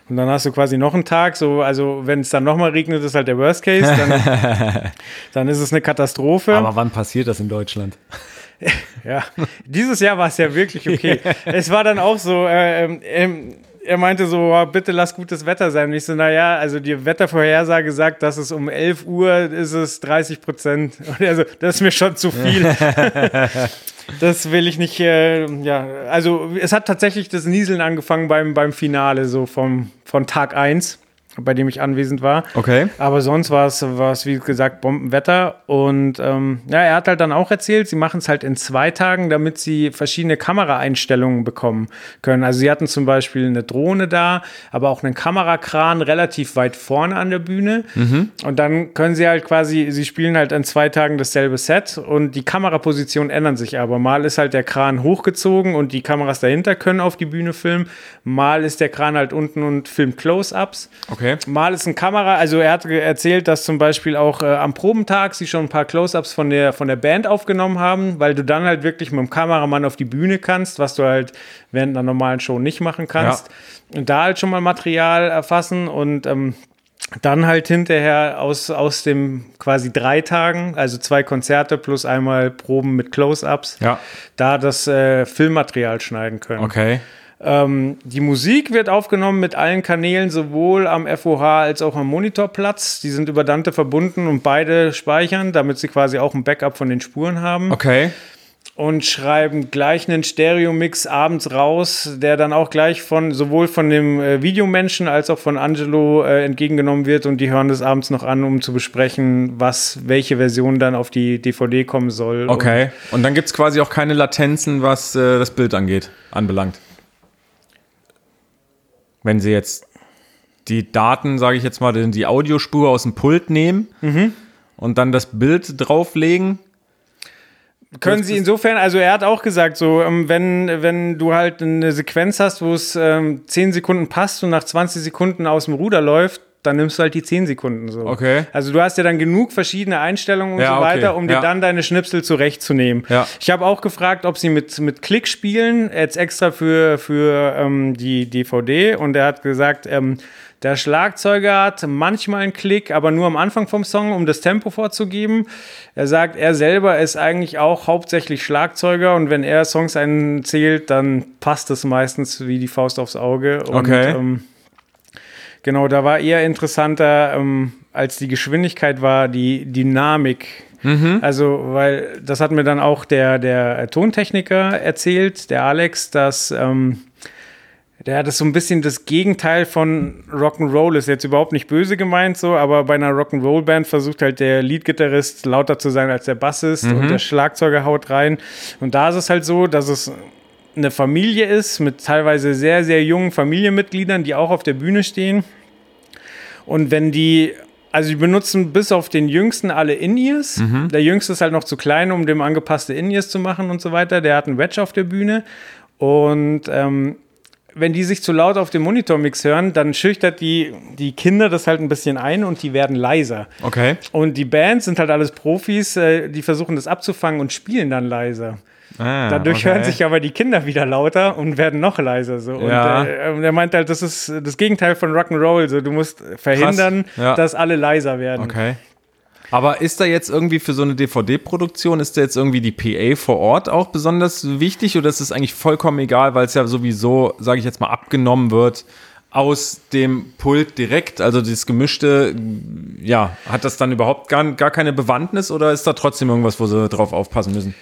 Und dann hast du quasi noch einen Tag, so, also wenn es dann nochmal regnet, ist halt der Worst Case, dann, (laughs) dann ist es eine Katastrophe. Aber wann passiert das in Deutschland? (laughs) ja, dieses Jahr war es ja wirklich okay. (laughs) es war dann auch so, äh, ähm, ähm, er meinte so, oh, bitte lass gutes Wetter sein. Und ich so, naja, also die Wettervorhersage sagt, dass es um 11 Uhr ist es 30 Prozent. (laughs) Und er so, das ist mir schon zu viel. (laughs) das will ich nicht, äh, ja, also es hat tatsächlich das Nieseln angefangen beim, beim Finale, so vom, von Tag 1, bei dem ich anwesend war. Okay. Aber sonst war es, wie gesagt, Bombenwetter. Und ähm, ja, er hat halt dann auch erzählt, sie machen es halt in zwei Tagen, damit sie verschiedene Kameraeinstellungen bekommen können. Also sie hatten zum Beispiel eine Drohne da, aber auch einen Kamerakran relativ weit vorne an der Bühne. Und dann können sie halt quasi, sie spielen halt in zwei Tagen dasselbe Set und die Kamerapositionen ändern sich aber. Mal ist halt der Kran hochgezogen und die Kameras dahinter können auf die Bühne filmen. Mal ist der Kran halt unten und filmt Close-Ups. Okay. Mal ist ein Kamera, also er hat erzählt, dass zum Beispiel auch äh, am Probentag sie schon ein paar Close-Ups von der, von der Band aufgenommen haben, weil du dann halt wirklich mit dem Kameramann auf die Bühne kannst, was du halt während einer normalen Show nicht machen kannst. Und da halt schon mal Material erfassen und ähm, dann halt hinterher aus, aus dem quasi drei Tagen, also zwei Konzerte plus einmal Proben mit Close-Ups, Ja. da das äh, Filmmaterial schneiden können. Okay. Ähm, die Musik wird aufgenommen mit allen Kanälen, sowohl am FOH als auch am Monitorplatz. Die sind über Dante verbunden und beide speichern, damit sie quasi auch ein Backup von den Spuren haben. Okay. Und schreiben gleich einen Stereo-Mix abends raus, der dann auch gleich von sowohl von dem äh, Videomenschen als auch von Angelo äh, entgegengenommen wird. Und die hören das abends noch an, um zu besprechen, was, welche Version dann auf die DVD kommen soll. Okay. Und dann gibt es quasi auch keine Latenzen, was äh, das Bild angeht, anbelangt. Wenn sie jetzt die Daten, sage ich jetzt mal, die die Audiospur aus dem Pult nehmen und dann das Bild drauflegen. Können Sie insofern, also er hat auch gesagt, so, ähm, wenn, wenn du halt eine Sequenz hast, wo es ähm, 10 Sekunden passt und nach 20 Sekunden aus dem Ruder läuft, dann nimmst du halt die 10 Sekunden so. Okay. Also du hast ja dann genug verschiedene Einstellungen und Ja, so okay. weiter, um dir Ja. dann deine Schnipsel zurechtzunehmen. Ja. Ich habe auch gefragt, ob sie mit, mit Klick spielen, jetzt extra für, für ähm, die DVD und er hat gesagt, ähm, der Schlagzeuger hat manchmal einen Klick, aber nur am Anfang vom Song, um das Tempo vorzugeben. Er sagt, er selber ist eigentlich auch hauptsächlich Schlagzeuger und wenn er Songs einzählt, dann passt es meistens wie die Faust aufs Auge. Und, Okay. Ähm, genau, da war eher interessanter, ähm, als die Geschwindigkeit war, die Dynamik. Also, weil das hat mir dann auch der, der Tontechniker erzählt, der Alex, dass ähm, der das so ein bisschen das Gegenteil von Rock'n'Roll ist. Jetzt überhaupt nicht böse gemeint so, aber bei einer Rock'n'Roll-Band versucht halt der Leadgitarrist lauter zu sein als der Bassist und der Schlagzeuger haut rein. Und da ist es halt so, dass es eine Familie ist mit teilweise sehr, sehr jungen Familienmitgliedern, die auch auf der Bühne stehen. Und wenn die, also die benutzen bis auf den Jüngsten alle In-Ears. Der Jüngste ist halt noch zu klein, um dem angepasste In-Ears zu machen und so weiter. Der hat einen Wedge auf der Bühne. Und ähm, wenn die sich zu laut auf dem Monitormix hören, dann schüchtert die, die Kinder das halt ein bisschen ein und die werden leiser. Okay. Und die Bands sind halt alles Profis, äh, die versuchen das abzufangen und spielen dann leiser. Ah, Dadurch okay. hören sich aber die Kinder wieder lauter und werden noch leiser. So. Ja. Und äh, er meint halt, das ist das Gegenteil von Rock'n'Roll. So. Du musst verhindern, Ja. dass alle leiser werden. Okay. Aber ist da jetzt irgendwie für so eine DVD-Produktion, ist da jetzt irgendwie die PA vor Ort auch besonders wichtig oder ist es eigentlich vollkommen egal, weil es ja sowieso, sage ich jetzt mal, abgenommen wird aus dem Pult direkt? Also das Gemischte, ja, hat das dann überhaupt gar, gar keine Bewandtnis oder ist da trotzdem irgendwas, wo sie drauf aufpassen müssen?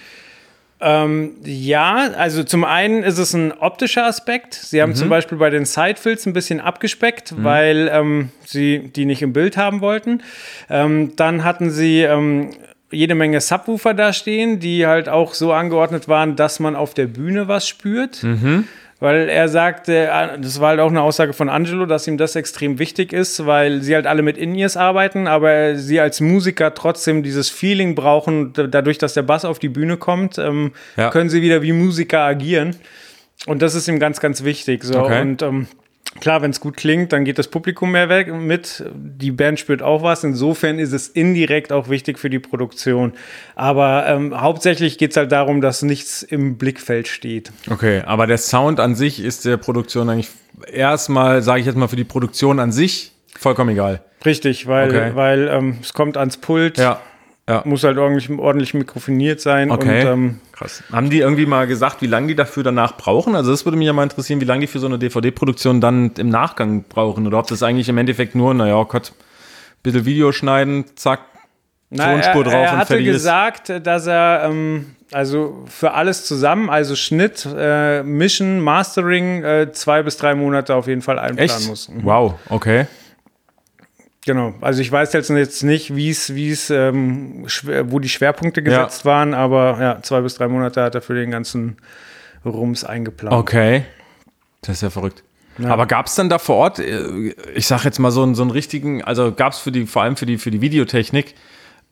Ähm, ja, also zum einen ist es ein optischer Aspekt. Sie haben zum Beispiel bei den Sidefills ein bisschen abgespeckt, weil ähm, sie die nicht im Bild haben wollten. Ähm, dann hatten sie ähm, jede Menge Subwoofer da stehen, die halt auch so angeordnet waren, dass man auf der Bühne was spürt. Weil er sagte, äh, das war halt auch eine Aussage von Angelo, dass ihm das extrem wichtig ist, weil sie halt alle mit In-Ears arbeiten, aber sie als Musiker trotzdem dieses Feeling brauchen, dadurch, dass der Bass auf die Bühne kommt, ähm, Ja. können sie wieder wie Musiker agieren. Und das ist ihm ganz, ganz wichtig. So. Okay. Und ähm, klar, wenn es gut klingt, dann geht das Publikum mehr weg mit. Die Band spürt auch was. Insofern ist es indirekt auch wichtig für die Produktion. Aber ähm, hauptsächlich geht es halt darum, dass nichts im Blickfeld steht. Okay, aber der Sound an sich ist der Produktion eigentlich erstmal, sage ich jetzt mal, für die Produktion an sich vollkommen egal. Richtig, weil, Okay. weil ähm, es kommt ans Pult, Ja, ja. muss halt ordentlich, ordentlich mikrofoniert sein. Okay. Und ähm, Krass. Haben die irgendwie mal gesagt, wie lange die dafür danach brauchen? Also das würde mich ja mal interessieren, wie lange die für so eine DVD-Produktion dann im Nachgang brauchen. Oder ob das eigentlich im Endeffekt nur, naja, Gott, bisschen Video schneiden, zack, Na, Tonspur er, drauf er und hatte fertig ist. gesagt, dass er ähm, also für alles zusammen, also Schnitt, äh, Mischen, Mastering, äh, zwei bis drei Monate auf jeden Fall einplanen Echt? muss. Mhm. Wow, okay. Genau. Also ich weiß jetzt jetzt nicht, wie es, wie es, ähm, wo die Schwerpunkte gesetzt waren, aber ja, zwei bis drei Monate hat er für den ganzen Rums eingeplant. Okay. Das ist ja verrückt. Aber gab es dann da vor Ort, äh, ich sag jetzt mal so einen, so einen richtigen, also gab es für die, vor allem für die, für die Videotechnik,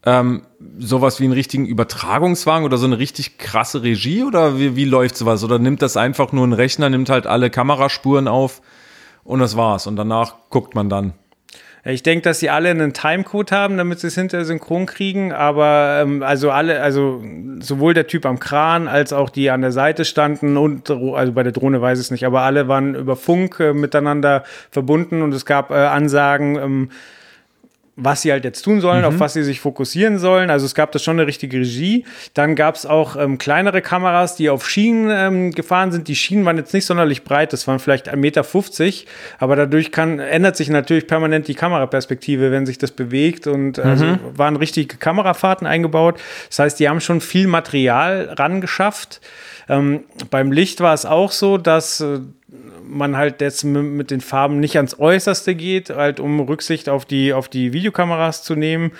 ähm, sowas wie einen richtigen Übertragungswagen oder so eine richtig krasse Regie oder wie, wie läuft sowas? Oder nimmt das einfach nur ein Rechner, nimmt halt alle Kameraspuren auf und das war's und danach guckt man dann. Ich denke, dass sie alle einen Timecode haben, damit sie es hinterher synchron kriegen, aber ähm, also alle, also sowohl der Typ am Kran als auch die an der Seite standen und also bei der Drohne weiß ich es nicht, aber alle waren über Funk äh, miteinander verbunden und es gab äh, Ansagen, ähm, was sie halt jetzt tun sollen, auf was sie sich fokussieren sollen. Also es gab da schon eine richtige Regie. Dann gab es auch ähm, kleinere Kameras, die auf Schienen ähm, gefahren sind. Die Schienen waren jetzt nicht sonderlich breit, das waren vielleicht 1,50 Meter, aber dadurch kann, ändert sich natürlich permanent die Kameraperspektive, wenn sich das bewegt und also waren richtige Kamerafahrten eingebaut. Das heißt, die haben schon viel Material rangeschafft. Ähm, beim Licht war es auch so, dass äh, man halt jetzt mit den Farben nicht ans Äußerste geht, halt um Rücksicht auf die, auf die Videokameras zu nehmen.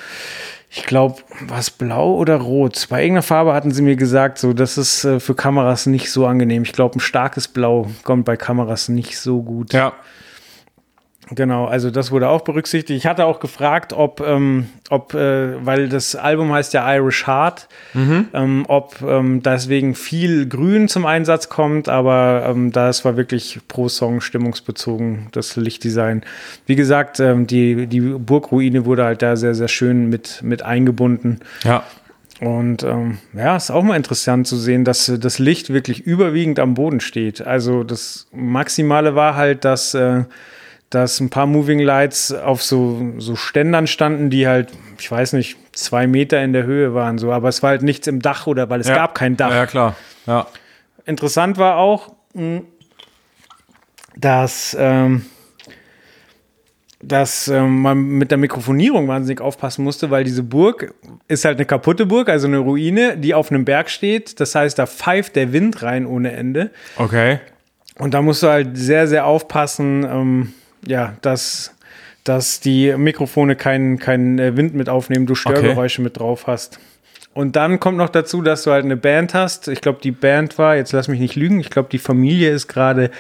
Ich glaube, was blau oder rot? Bei irgendeiner Farbe hatten sie mir gesagt, so das ist äh, für Kameras nicht so angenehm. Ich glaube, ein starkes Blau kommt bei Kameras nicht so gut. Ja. Genau, also das wurde auch berücksichtigt. Ich hatte auch gefragt, ob, ähm, ob äh, weil das Album heißt ja Irish Heart, ähm, ob ähm, deswegen viel Grün zum Einsatz kommt, aber ähm, das war wirklich pro Song stimmungsbezogen, das Lichtdesign. Wie gesagt, ähm, die, die Burgruine wurde halt da sehr, sehr schön mit, mit eingebunden. Ja. Und ähm, ja, ist auch mal interessant zu sehen, dass äh, das Licht wirklich überwiegend am Boden steht. Also das Maximale war halt, dass, äh, dass ein paar Moving Lights auf so, so Ständern standen, die halt, ich weiß nicht, zwei Meter in der Höhe waren. So, aber es war halt nichts im Dach oder weil es ja. gab kein Dach. Ja, klar. Ja. Interessant war auch, mh, dass, ähm, dass ähm, man mit der Mikrofonierung wahnsinnig aufpassen musste, weil diese Burg ist halt eine kaputte Burg, also eine Ruine, die auf einem Berg steht. Das heißt, da pfeift der Wind rein ohne Ende. Okay. Und da musst du halt sehr, sehr aufpassen, ähm, ja, dass, dass die Mikrofone keinen keinen äh, Wind mit aufnehmen, du Störgeräusche mit drauf hast. Und dann kommt noch dazu, dass du halt eine Band hast. Ich glaube, die Band war, jetzt lass mich nicht lügen, ich glaube, die Familie ist gerade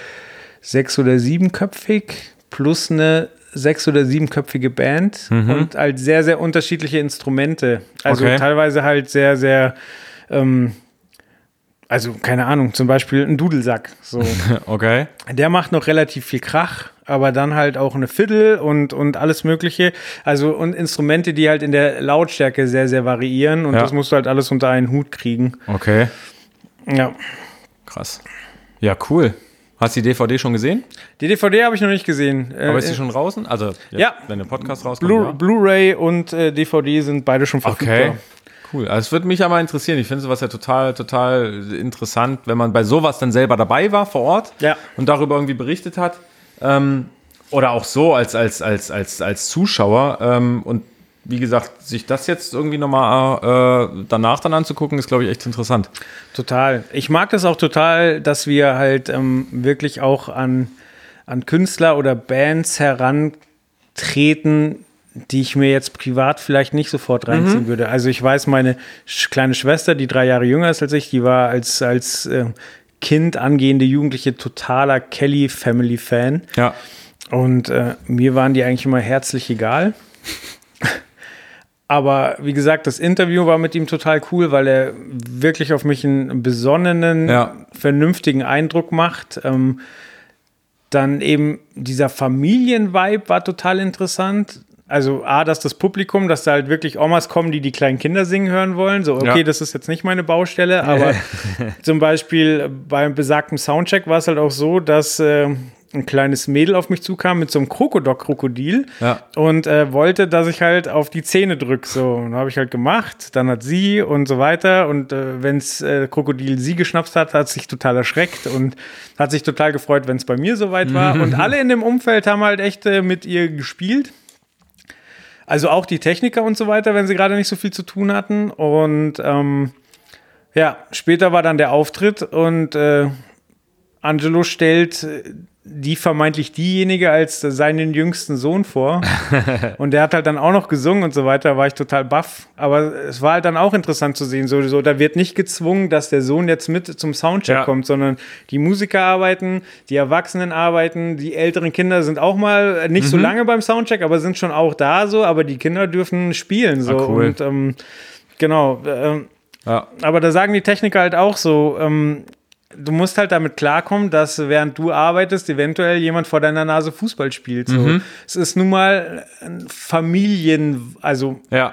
sechs- oder siebenköpfig plus eine sechs- oder siebenköpfige Band und halt sehr, sehr unterschiedliche Instrumente. Also Okay. teilweise halt sehr, sehr, ähm, also keine Ahnung, zum Beispiel ein Dudelsack. So. (laughs) Okay. Der macht noch relativ viel Krach, aber dann halt auch eine Fiddle und, und alles Mögliche. Also und Instrumente, die halt in der Lautstärke sehr, sehr variieren und Ja. das musst du halt alles unter einen Hut kriegen. Okay. Ja. Krass. Ja, cool. Hast du die DVD schon gesehen? Die DVD habe ich noch nicht gesehen. Aber Äh, ist die schon draußen? Also, jetzt, Ja. wenn der Podcast rauskommt. Blu- ja. Blu-ray und äh, DVD sind beide schon verfügbar. Okay. Cool. Also es würde mich mal interessieren. Ich finde sowas ja total, total interessant, wenn man bei sowas dann selber dabei war vor Ort Ja. und darüber irgendwie berichtet hat. Ähm, oder auch so als, als, als, als, als Zuschauer. Ähm, und wie gesagt, sich das jetzt irgendwie nochmal äh, danach dann anzugucken, ist, glaube ich, echt interessant. Total. Ich mag das auch total, dass wir halt ähm, wirklich auch an, an Künstler oder Bands herantreten, die ich mir jetzt privat vielleicht nicht sofort reinziehen mhm. würde. Also ich weiß, meine kleine Schwester, die drei Jahre jünger ist als ich, die war als, als äh, Kind, angehende Jugendliche, totaler Kelly Family Fan. Ja. Und äh, mir waren die eigentlich immer herzlich egal. (laughs) Aber wie gesagt, das Interview war mit ihm total cool, weil er wirklich auf mich einen besonnenen, ja. vernünftigen Eindruck macht. Ähm, dann eben dieser Familienvibe war total interessant. Also A, dass das Publikum, dass da halt wirklich Omas kommen, die die kleinen Kinder singen hören wollen. So, okay, ja. das ist jetzt nicht meine Baustelle, aber (laughs) zum Beispiel beim besagten Soundcheck war es halt auch so, dass äh, ein kleines Mädel auf mich zukam mit so einem Krokodok-Krokodil ja. und äh, wollte, dass ich halt auf die Zähne drücke. So, und habe ich halt gemacht. Dann hat sie und so weiter. Und äh, wenns äh, Krokodil sie geschnapst hat, hat sich total erschreckt und hat sich total gefreut, wenn es bei mir soweit war. (laughs) und alle in dem Umfeld haben halt echt äh, mit ihr gespielt. Also auch die Techniker und so weiter, wenn sie gerade nicht so viel zu tun hatten. Und ähm, ja, später war dann der Auftritt und äh, Angelo stellt die vermeintlich diejenige als seinen jüngsten Sohn vor. (laughs) und der hat halt dann auch noch gesungen und so weiter, war ich total baff. Aber es war halt dann auch interessant zu sehen, so, so da wird nicht gezwungen, dass der Sohn jetzt mit zum Soundcheck ja. kommt, sondern die Musiker arbeiten, die Erwachsenen arbeiten, die älteren Kinder sind auch mal nicht mhm. so lange beim Soundcheck, aber sind schon auch da so, aber die Kinder dürfen spielen so. Ah, cool. Und ähm, genau. Ähm, ja. Aber da sagen die Techniker halt auch so, ähm, du musst halt damit klarkommen, dass während du arbeitest, eventuell jemand vor deiner Nase Fußball spielt. So. Mhm. Es ist nun mal ein Familien, also ja.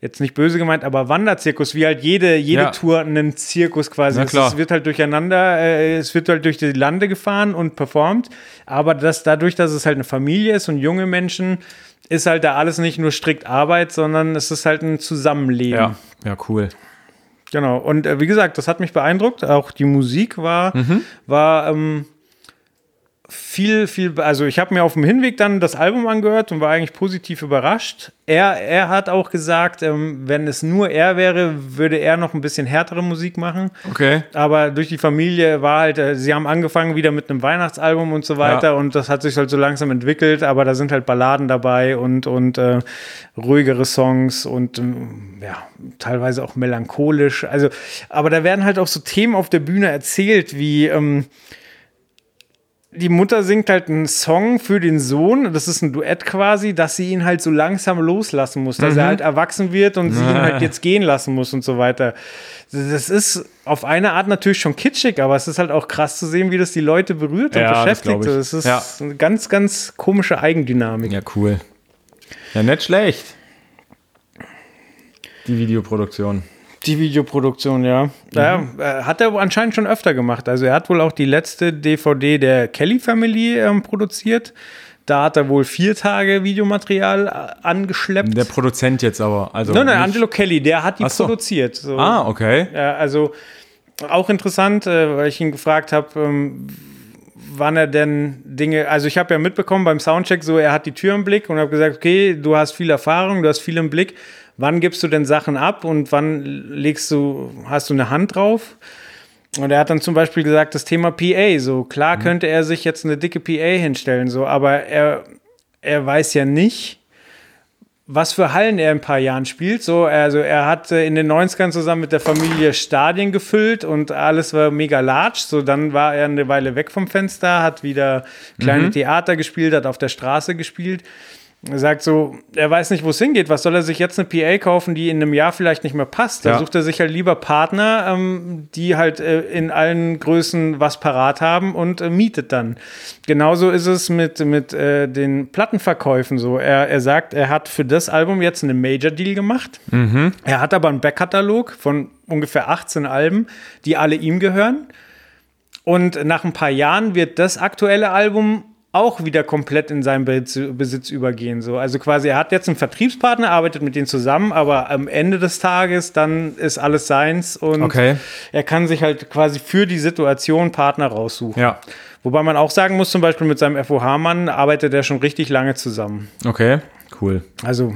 jetzt nicht böse gemeint, aber Wanderzirkus, wie halt jede, jede ja. Tour einen Zirkus quasi. Es, es, wird halt durcheinander, äh, es wird halt durch die Lande gefahren und performt, aber das, dadurch, dass es halt eine Familie ist und junge Menschen, ist halt da alles nicht nur strikt Arbeit, sondern es ist halt ein Zusammenleben. Ja, ja cool. Genau. Und äh, wie gesagt, das hat mich beeindruckt. Auch die Musik war, mhm. war ähm, viel, viel, also ich habe mir auf dem Hinweg dann das Album angehört und war eigentlich positiv überrascht. Er, er hat auch gesagt, ähm, wenn es nur er wäre, würde er noch ein bisschen härtere Musik machen. Okay. Aber durch die Familie war halt, äh, sie haben angefangen wieder mit einem Weihnachtsalbum und so weiter ja. und das hat sich halt so langsam entwickelt, aber da sind halt Balladen dabei und, und äh, ruhigere Songs und ähm, ja, teilweise auch melancholisch. Also, aber da werden halt auch so Themen auf der Bühne erzählt, wie ähm, die Mutter singt halt einen Song für den Sohn, das ist ein Duett quasi, dass sie ihn halt so langsam loslassen muss, dass mhm. er halt erwachsen wird und sie ihn halt jetzt gehen lassen muss und so weiter. Das ist auf eine Art natürlich schon kitschig, aber es ist halt auch krass zu sehen, wie das die Leute berührt und ja, beschäftigt. Das, das ist ja. eine ganz, ganz komische Eigendynamik. Ja, cool. Ja, nicht schlecht. Die Videoproduktion. Die Videoproduktion, ja. Mhm. ja. Äh, hat er anscheinend schon öfter gemacht. Also er hat wohl auch die letzte DVD der Kelly Family ähm, produziert. Da hat er wohl vier Tage Videomaterial äh, angeschleppt. Der Produzent jetzt aber. Also nein, nein, Angelo Kelly, der hat die so. produziert. So. Ah, okay. Ja, also auch interessant, äh, weil ich ihn gefragt habe, ähm, wann er denn Dinge, also ich habe ja mitbekommen beim Soundcheck so, er hat die Tür im Blick und habe gesagt, okay, du hast viel Erfahrung, du hast viel im Blick wann gibst du denn Sachen ab und wann legst du, hast du eine Hand drauf? Und er hat dann zum Beispiel gesagt, das Thema PA, so klar mhm. könnte er sich jetzt eine dicke PA hinstellen, so, aber er, er weiß ja nicht, was für Hallen er in ein paar Jahren spielt. So, also er hat in den 90ern zusammen mit der Familie Stadien gefüllt und alles war mega large. So, dann war er eine Weile weg vom Fenster, hat wieder kleine mhm. Theater gespielt, hat auf der Straße gespielt. Er sagt so, er weiß nicht, wo es hingeht. Was soll er sich jetzt eine PA kaufen, die in einem Jahr vielleicht nicht mehr passt? Da ja. sucht er sich halt lieber Partner, ähm, die halt äh, in allen Größen was parat haben und äh, mietet dann. Genauso ist es mit, mit äh, den Plattenverkäufen so. Er, er sagt, er hat für das Album jetzt einen Major-Deal gemacht. Mhm. Er hat aber einen Backkatalog von ungefähr 18 Alben, die alle ihm gehören. Und nach ein paar Jahren wird das aktuelle Album auch wieder komplett in seinen Besitz übergehen. So. Also quasi, er hat jetzt einen Vertriebspartner, arbeitet mit denen zusammen, aber am Ende des Tages dann ist alles seins und okay. er kann sich halt quasi für die Situation Partner raussuchen. Ja. Wobei man auch sagen muss, zum Beispiel mit seinem FOH-Mann arbeitet er schon richtig lange zusammen. Okay, cool. Also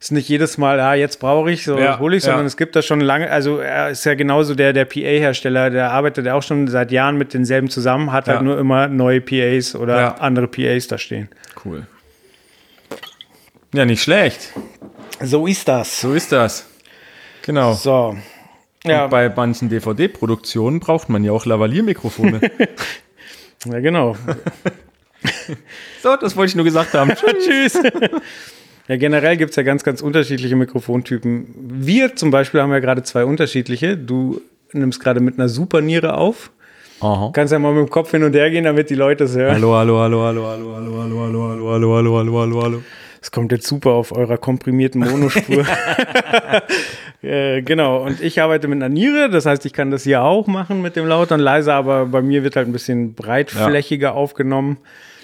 ist nicht jedes Mal, ah, jetzt brauche ich, so Ja, hole ich, sondern ja. es gibt da schon lange, also er ist ja genauso der, der PA-Hersteller, der arbeitet ja auch schon seit Jahren mit denselben zusammen, hat halt Ja. nur immer neue PAs oder andere PAs da stehen. Cool. Ja, nicht schlecht. So ist das. So ist das. Genau. So. Ja, Und bei manchen DVD-Produktionen braucht man ja auch Lavalier-Mikrofone. (laughs) ja, genau. (laughs) so, das wollte ich nur gesagt haben. (laughs) Tschüss. Ja, generell gibt es ja ganz, ganz unterschiedliche Mikrofontypen. Wir zum Beispiel haben ja gerade zwei unterschiedliche. Du nimmst gerade mit einer Superniere auf. Aha. Kannst ja mal mit dem Kopf hin und her gehen, damit die Leute es hören. Hallo, hallo, hallo, hallo, hallo, hallo, hallo, hallo, hallo, hallo, hallo, hallo, hallo, hallo. Das kommt jetzt super auf eurer komprimierten Monospur. äh, genau, und ich arbeite mit einer Niere, das heißt, ich kann das hier auch machen mit dem Laut und leise, aber bei mir wird halt ein bisschen breitflächiger aufgenommen.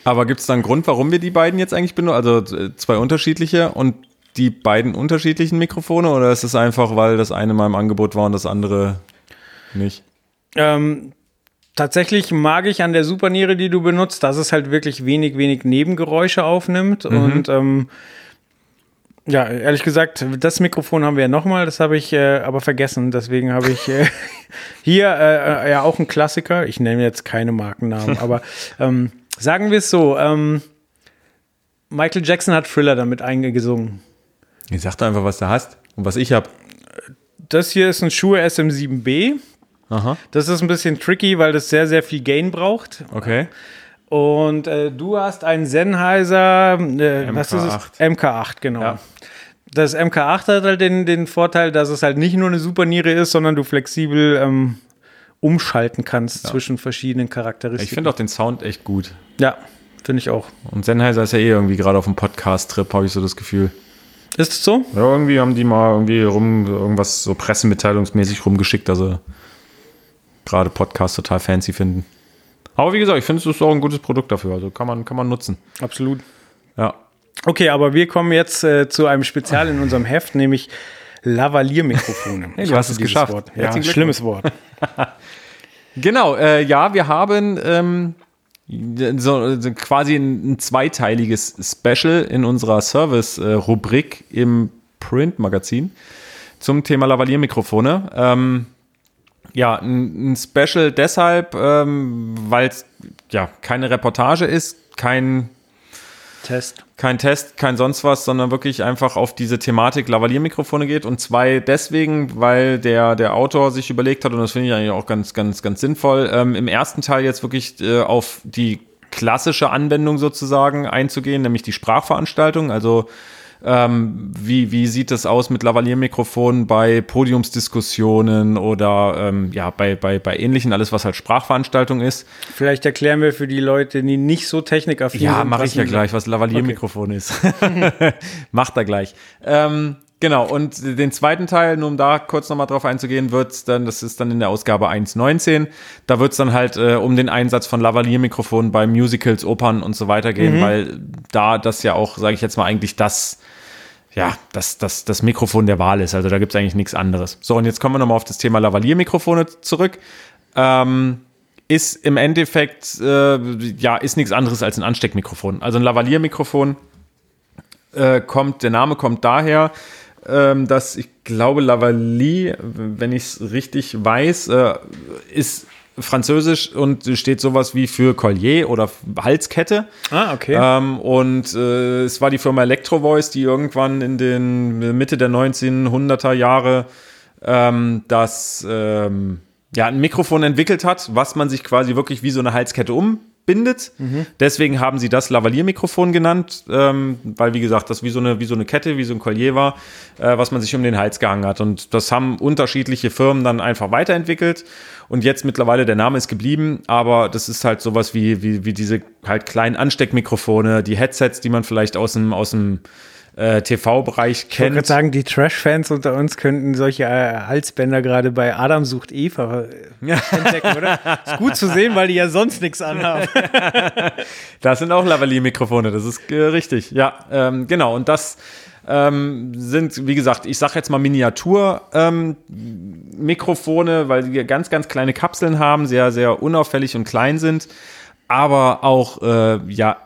Aber gibt es da einen Grund, warum wir die beiden jetzt eigentlich benutzen? Also äh, zwei unterschiedliche und die beiden unterschiedlichen Mikrofone? Oder ist es einfach, weil das eine mal im Angebot war und das andere nicht? Ähm, tatsächlich mag ich an der Superniere, die du benutzt, dass es halt wirklich wenig, wenig Nebengeräusche aufnimmt. Und ähm, ja, ehrlich gesagt, das Mikrofon haben wir ja nochmal, das habe ich äh, aber vergessen. Deswegen habe ich äh, (laughs) hier äh, äh, ja auch einen Klassiker. Ich nenne jetzt keine Markennamen, (laughs) aber ähm, sagen wir es so: ähm, Michael Jackson hat Thriller damit eingesungen. Ich sag doch einfach, was du hast und was ich habe. Das hier ist ein Shure SM7B. Aha, Das ist ein bisschen tricky, weil das sehr, sehr viel Gain braucht. okay. Und äh, du hast einen Sennheiser, äh, was ist es? MK8. MK8, genau. Ja. Das MK8 hat halt den, den Vorteil, dass es halt nicht nur eine Superniere ist, sondern du flexibel ähm, umschalten kannst zwischen verschiedenen Charakteristiken. Ich finde auch den Sound echt gut. ja, finde ich auch. Und Sennheiser ist ja eh irgendwie gerade auf dem Podcast-Trip, habe ich so das Gefühl. Ist es so? Ja, irgendwie haben die mal irgendwie rum, irgendwas so pressemitteilungsmäßig rumgeschickt, dass sie gerade Podcast total fancy finden. Aber wie gesagt, ich finde es ist auch ein gutes Produkt dafür, also kann man, kann man nutzen. Absolut. Ja. Okay, aber wir kommen jetzt äh, zu einem Spezial in unserem Heft, nämlich Lavalier-Mikrofone. (laughs) Hey, du hast es geschafft. Wort. Ja, Herzlichen schlimmes Wort. (laughs) Genau, äh, ja, wir haben ähm, so, so quasi ein, ein zweiteiliges Special in unserer Service-Rubrik im Print-Magazin zum Thema Lavalier-Mikrofone. Ähm, ja, ein, ein Special deshalb, ähm, weil es ja keine Reportage ist, kein Test. kein Test, kein sonst was, sondern wirklich einfach auf diese Thematik Lavalier-Mikrofone geht. Und zwei deswegen, weil der, der Autor sich überlegt hat, und das finde ich eigentlich auch ganz, ganz, ganz sinnvoll, ähm, im ersten Teil jetzt wirklich äh, auf die klassische Anwendung sozusagen einzugehen, nämlich die Sprachveranstaltung. Also ähm, wie, wie sieht es aus mit Lavalier-Mikrofonen bei Podiumsdiskussionen oder ähm, ja, bei, bei, bei ähnlichen, alles was halt Sprachveranstaltung ist. Vielleicht erklären wir für die Leute, die nicht so technikaffin Ja, sind. mache was ich ja gleich, was Lavalier-Mikrofon ist. (laughs) Macht er gleich. Ähm, genau, und den zweiten Teil, nur um da kurz nochmal drauf einzugehen, wird's dann, das ist dann in der Ausgabe 1.19, da wird's dann halt äh, um den Einsatz von Lavalier-Mikrofonen bei Musicals, Opern und so weiter gehen, weil da das ja auch, sage ich jetzt mal, eigentlich das ja, das, das, das Mikrofon der Wahl ist. Also da gibt's eigentlich nichts anderes. So, und jetzt kommen wir nochmal auf das Thema Lavalier-Mikrofone zurück. Ähm, ist im Endeffekt, äh, ja, ist nichts anderes als ein Ansteckmikrofon. Also ein Lavalier-Mikrofon äh, kommt, der Name kommt daher, dass ich glaube, Lavalier, wenn ich es richtig weiß, äh, ist französisch und steht sowas wie für Collier oder Halskette. Ah, okay. Ähm, und äh, es war die Firma Electro Voice, die irgendwann in den Mitte der 1900er Jahre ähm, das ähm, ja, ein Mikrofon entwickelt hat, was man sich quasi wirklich wie so eine Halskette umbindet. Deswegen haben sie das Lavalier-Mikrofon genannt, ähm, weil wie gesagt, das wie so eine wie so eine Kette, wie so ein Collier war, äh, was man sich um den Hals gehangen hat. Und das haben unterschiedliche Firmen dann einfach weiterentwickelt. Und jetzt mittlerweile der Name ist geblieben, aber das ist halt sowas wie wie, wie diese halt kleinen Ansteckmikrofone, die Headsets, die man vielleicht aus dem aus dem äh, TV-Bereich Ich kennt. gerade sagen, die Trash-Fans unter uns könnten solche äh, Halsbänder gerade bei Adam sucht Eva äh, entdecken, oder? Ist gut zu sehen, weil die ja sonst nichts anhaben. (laughs) Das sind auch Lavalier-Mikrofone, das ist äh, richtig. Ja, ähm, genau. Und das ähm, sind, wie gesagt, ich sage jetzt mal Miniatur-Mikrofone, weil die ganz, ganz kleine Kapseln haben, sehr, sehr unauffällig und klein sind. aber auch äh, ja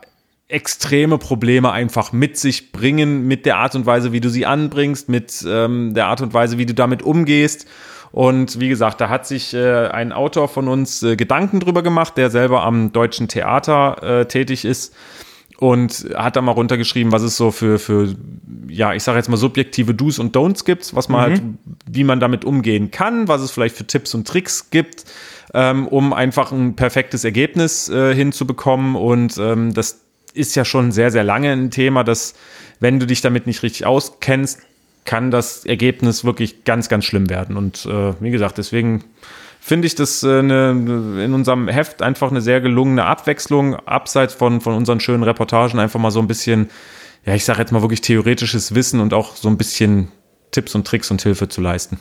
extreme Probleme einfach mit sich bringen, mit der Art und Weise, wie du sie anbringst, mit ähm, der Art und Weise, wie du damit umgehst. Und wie gesagt, da hat sich äh, ein Autor von uns äh, Gedanken drüber gemacht, der selber am deutschen Theater äh, tätig ist und hat da mal runtergeschrieben, was es so für, für ja, ich sage jetzt mal subjektive Do's und Don'ts gibt, was man halt, wie man damit umgehen kann, was es vielleicht für Tipps und Tricks gibt, ähm, um einfach ein perfektes Ergebnis äh, hinzubekommen. Und ähm, das ist ja schon sehr, sehr lange ein Thema, dass wenn du dich damit nicht richtig auskennst, kann das Ergebnis wirklich ganz, ganz schlimm werden. Und äh, wie gesagt, deswegen finde ich das äh, eine, in unserem Heft einfach eine sehr gelungene Abwechslung, abseits von, von unseren schönen Reportagen, einfach mal so ein bisschen, ja, ich sage jetzt mal wirklich theoretisches Wissen und auch so ein bisschen Tipps und Tricks und Hilfe zu leisten.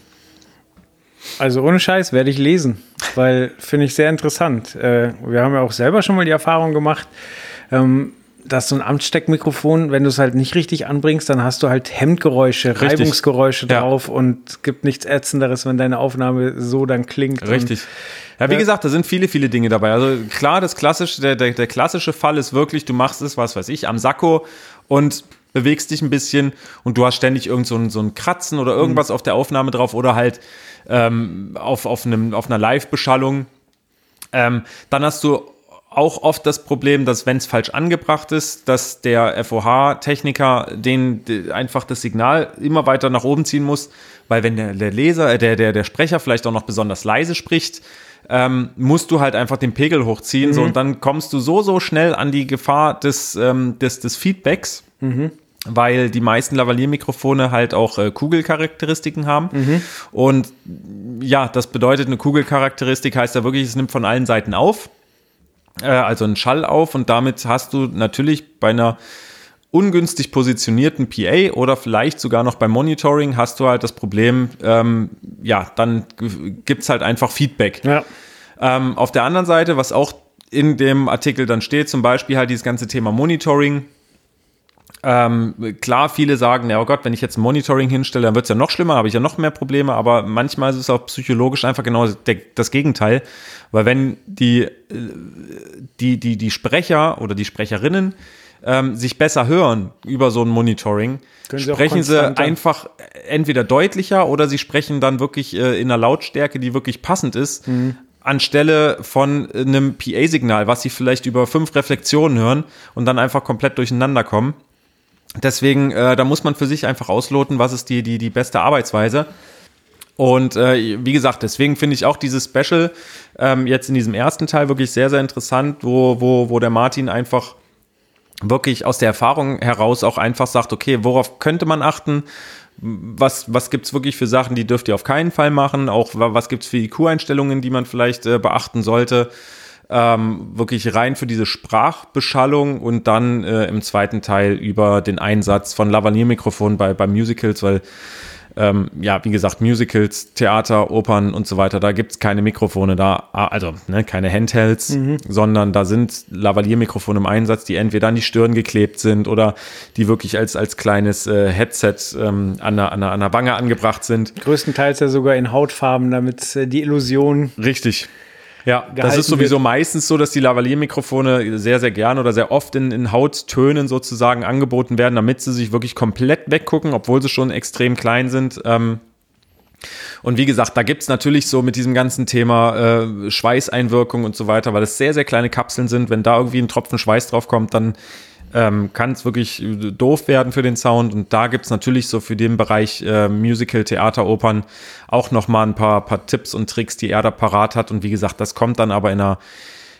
Also ohne Scheiß werde ich lesen, weil finde ich sehr interessant. Äh, wir haben ja auch selber schon mal die Erfahrung gemacht, ähm, dass so ein Amtssteckmikrofon, wenn du es halt nicht richtig anbringst, dann hast du halt Hemdgeräusche, Richtig. Reibungsgeräusche Ja. drauf und es gibt nichts Ätzenderes, wenn deine Aufnahme so dann klingt. Richtig. Ja, wie Ja. gesagt, da sind viele, viele Dinge dabei. Also klar, das klassische, der, der, der klassische Fall ist wirklich, du machst es, was weiß ich, am Sakko und bewegst dich ein bisschen und du hast ständig irgend so ein, so ein Kratzen oder irgendwas auf der Aufnahme drauf oder halt ähm, auf, auf, einem, auf einer Live-Beschallung. Ähm, dann hast du auch oft das Problem, dass wenn es falsch angebracht ist, dass der FOH-Techniker den, de- einfach das Signal immer weiter nach oben ziehen muss, weil wenn der, der Leser, äh, der, der, der Sprecher vielleicht auch noch besonders leise spricht, ähm, musst du halt einfach den Pegel hochziehen, so und dann kommst du so, so schnell an die Gefahr des, ähm, des, des Feedbacks, weil die meisten Lavalier-Mikrofone halt auch äh, Kugelcharakteristiken haben. Und ja, das bedeutet, eine Kugelcharakteristik heißt ja wirklich, es nimmt von allen Seiten auf äh, also einen Schall auf und damit hast du natürlich bei einer ungünstig positionierten PA oder vielleicht sogar noch beim Monitoring hast du halt das Problem, ähm, ja, dann g- gibt's halt einfach Feedback. Ja. Ähm, auf der anderen Seite, was auch in dem Artikel dann steht, zum Beispiel halt dieses ganze Thema Monitoring. Ähm, klar, viele sagen, ja, oh Gott, wenn ich jetzt ein Monitoring hinstelle, dann wird's ja noch schlimmer, habe ich ja noch mehr Probleme, aber manchmal ist es auch psychologisch einfach genau das Gegenteil, weil wenn die, äh, die, die, die Sprecher oder die Sprecherinnen ähm, sich besser hören über so ein Monitoring, sie sprechen sie einfach entweder deutlicher oder sie sprechen dann wirklich äh, in einer Lautstärke, die wirklich passend ist, Mhm. anstelle von einem PA-Signal, was sie vielleicht über fünf Reflexionen hören und dann einfach komplett durcheinander kommen. Deswegen, äh, da muss man für sich einfach ausloten, was ist die, die, die beste Arbeitsweise. Und äh, wie gesagt, deswegen finde ich auch dieses Special ähm, jetzt in diesem ersten Teil wirklich sehr, sehr interessant, wo, wo, wo der Martin einfach wirklich aus der Erfahrung heraus auch einfach sagt, okay, worauf könnte man achten? Was, was gibt's wirklich für Sachen, die dürft ihr auf keinen Fall machen? Auch wa- was gibt's für IQ-Einstellungen, die man vielleicht äh, beachten sollte? Ähm, wirklich rein für diese Sprachbeschallung und dann äh, im zweiten Teil über den Einsatz von Lavalier-Mikrofonen bei, bei Musicals, weil ähm, ja, wie gesagt, Musicals, Theater, Opern und so weiter, da gibt's keine Mikrofone da, ah, also ne, keine Handhelds, sondern da sind Lavalier-Mikrofone im Einsatz, die entweder an die Stirn geklebt sind oder die wirklich als, als kleines äh, Headset ähm, an, der, an, der, an der Wange angebracht sind. Größtenteils ja sogar in Hautfarben, damit äh, die Illusion. Richtig. Ja, das ist sowieso wird. meistens so, dass die Lavalier-Mikrofone sehr, sehr gern oder sehr oft in, in Hauttönen sozusagen angeboten werden, damit sie sich wirklich komplett weggucken, obwohl sie schon extrem klein sind. Ähm, und wie gesagt, da gibt's natürlich so mit diesem ganzen Thema äh, Schweißeinwirkung und so weiter, weil es sehr, sehr kleine Kapseln sind. Wenn da irgendwie ein Tropfen Schweiß drauf kommt, dann ähm, kann es wirklich äh, doof werden für den Sound. Und da gibt's natürlich so für den Bereich äh, Musical, Theater, Opern auch nochmal ein paar, paar Tipps und Tricks, die er da parat hat. Und wie gesagt, das kommt dann aber in einer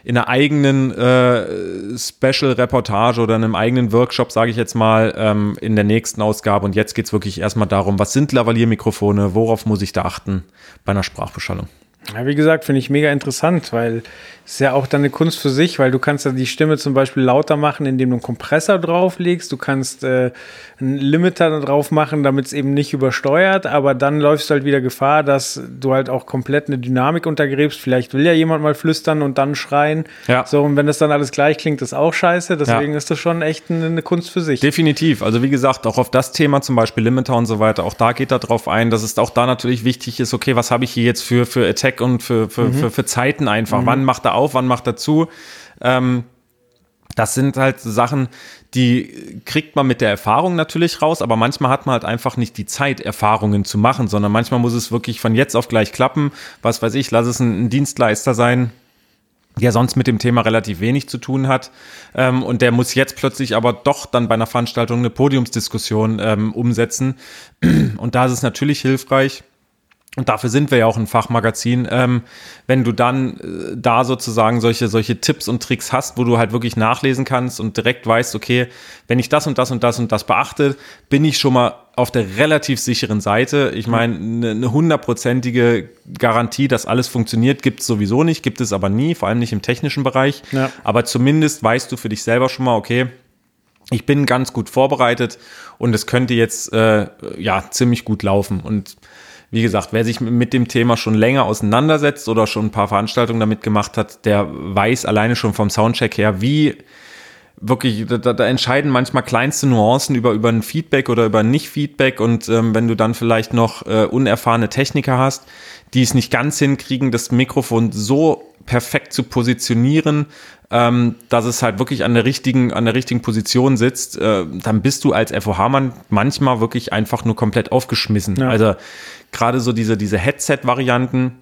in einer eigenen äh, Special-Reportage oder einem eigenen Workshop, sage ich jetzt mal, ähm, in der nächsten Ausgabe. Und jetzt geht's wirklich erstmal darum, was sind Lavalier-Mikrofone, worauf muss ich da achten bei einer Sprachbeschallung. Ja, wie gesagt, finde ich mega interessant, weil es ist ja auch dann eine Kunst für sich, weil du kannst ja die Stimme zum Beispiel lauter machen, indem du einen Kompressor drauflegst. Du kannst äh, einen Limiter da drauf machen, damit es eben nicht übersteuert, aber dann läufst du halt wieder Gefahr, dass du halt auch komplett eine Dynamik untergräbst. Vielleicht will ja jemand mal flüstern und dann schreien. Ja. So, und wenn das dann alles gleich klingt, ist auch scheiße. Deswegen ist das schon echt eine, eine Kunst für sich. Definitiv. Also wie gesagt, auch auf das Thema zum Beispiel Limiter und so weiter, auch da geht er drauf ein, dass es auch da natürlich wichtig ist, okay, was habe ich hier jetzt für, für Attack Zweck und für, für, für, für Zeiten einfach. Wann macht er auf, wann macht er zu? Ähm, das sind halt Sachen, die kriegt man mit der Erfahrung natürlich raus, aber manchmal hat man halt einfach nicht die Zeit, Erfahrungen zu machen, sondern manchmal muss es wirklich von jetzt auf gleich klappen. Was weiß ich, lass es ein, ein Dienstleister sein, der sonst mit dem Thema relativ wenig zu tun hat. Ähm, und der muss jetzt plötzlich aber doch dann bei einer Veranstaltung eine Podiumsdiskussion ähm, umsetzen. Und da ist es natürlich hilfreich, und dafür sind wir ja auch ein Fachmagazin. Ähm, wenn du dann äh, da sozusagen solche, solche Tipps und Tricks hast, wo du halt wirklich nachlesen kannst und direkt weißt, okay, wenn ich das und das und das und das beachte, bin ich schon mal auf der relativ sicheren Seite. Ich meine, eine, eine hundertprozentige Garantie, dass alles funktioniert, gibt es sowieso nicht, gibt es aber nie, vor allem nicht im technischen Bereich. Ja. Aber zumindest weißt du für dich selber schon mal, okay, ich bin ganz gut vorbereitet und es könnte jetzt äh, ja ziemlich gut laufen. Und wie gesagt, wer sich mit dem Thema schon länger auseinandersetzt oder schon ein paar Veranstaltungen damit gemacht hat, der weiß alleine schon vom Soundcheck her, wie wirklich, da, da entscheiden manchmal kleinste Nuancen über, über ein Feedback oder über ein Nicht-Feedback und ähm, wenn du dann vielleicht noch äh, unerfahrene Techniker hast, die es nicht ganz hinkriegen, das Mikrofon so perfekt zu positionieren, ähm, dass es halt wirklich an der richtigen, an der richtigen Position sitzt, äh, dann bist du als FOH-Mann manchmal wirklich einfach nur komplett aufgeschmissen. Ja. Also gerade so diese, diese Headset-Varianten,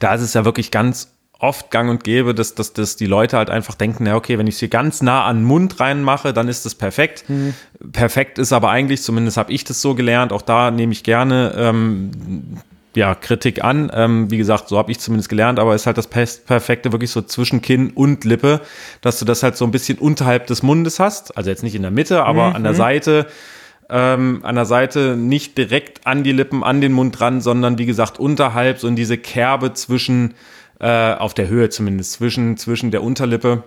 da ist es ja wirklich ganz oft gang und gäbe, dass, dass, dass die Leute halt einfach denken, ja, okay, wenn ich es hier ganz nah an den Mund reinmache, dann ist das perfekt. Perfekt ist aber eigentlich, zumindest habe ich das so gelernt, auch da nehme ich gerne ähm, ja, Kritik an. Ähm, wie gesagt, so habe ich zumindest gelernt, aber ist halt das Perfekte wirklich so zwischen Kinn und Lippe, dass du das halt so ein bisschen unterhalb des Mundes hast. Also jetzt nicht in der Mitte, aber an der Seite. Ähm, an der Seite nicht direkt an die Lippen, an den Mund dran, sondern wie gesagt unterhalb, so in diese Kerbe zwischen, äh, auf der Höhe zumindest, zwischen, zwischen der Unterlippe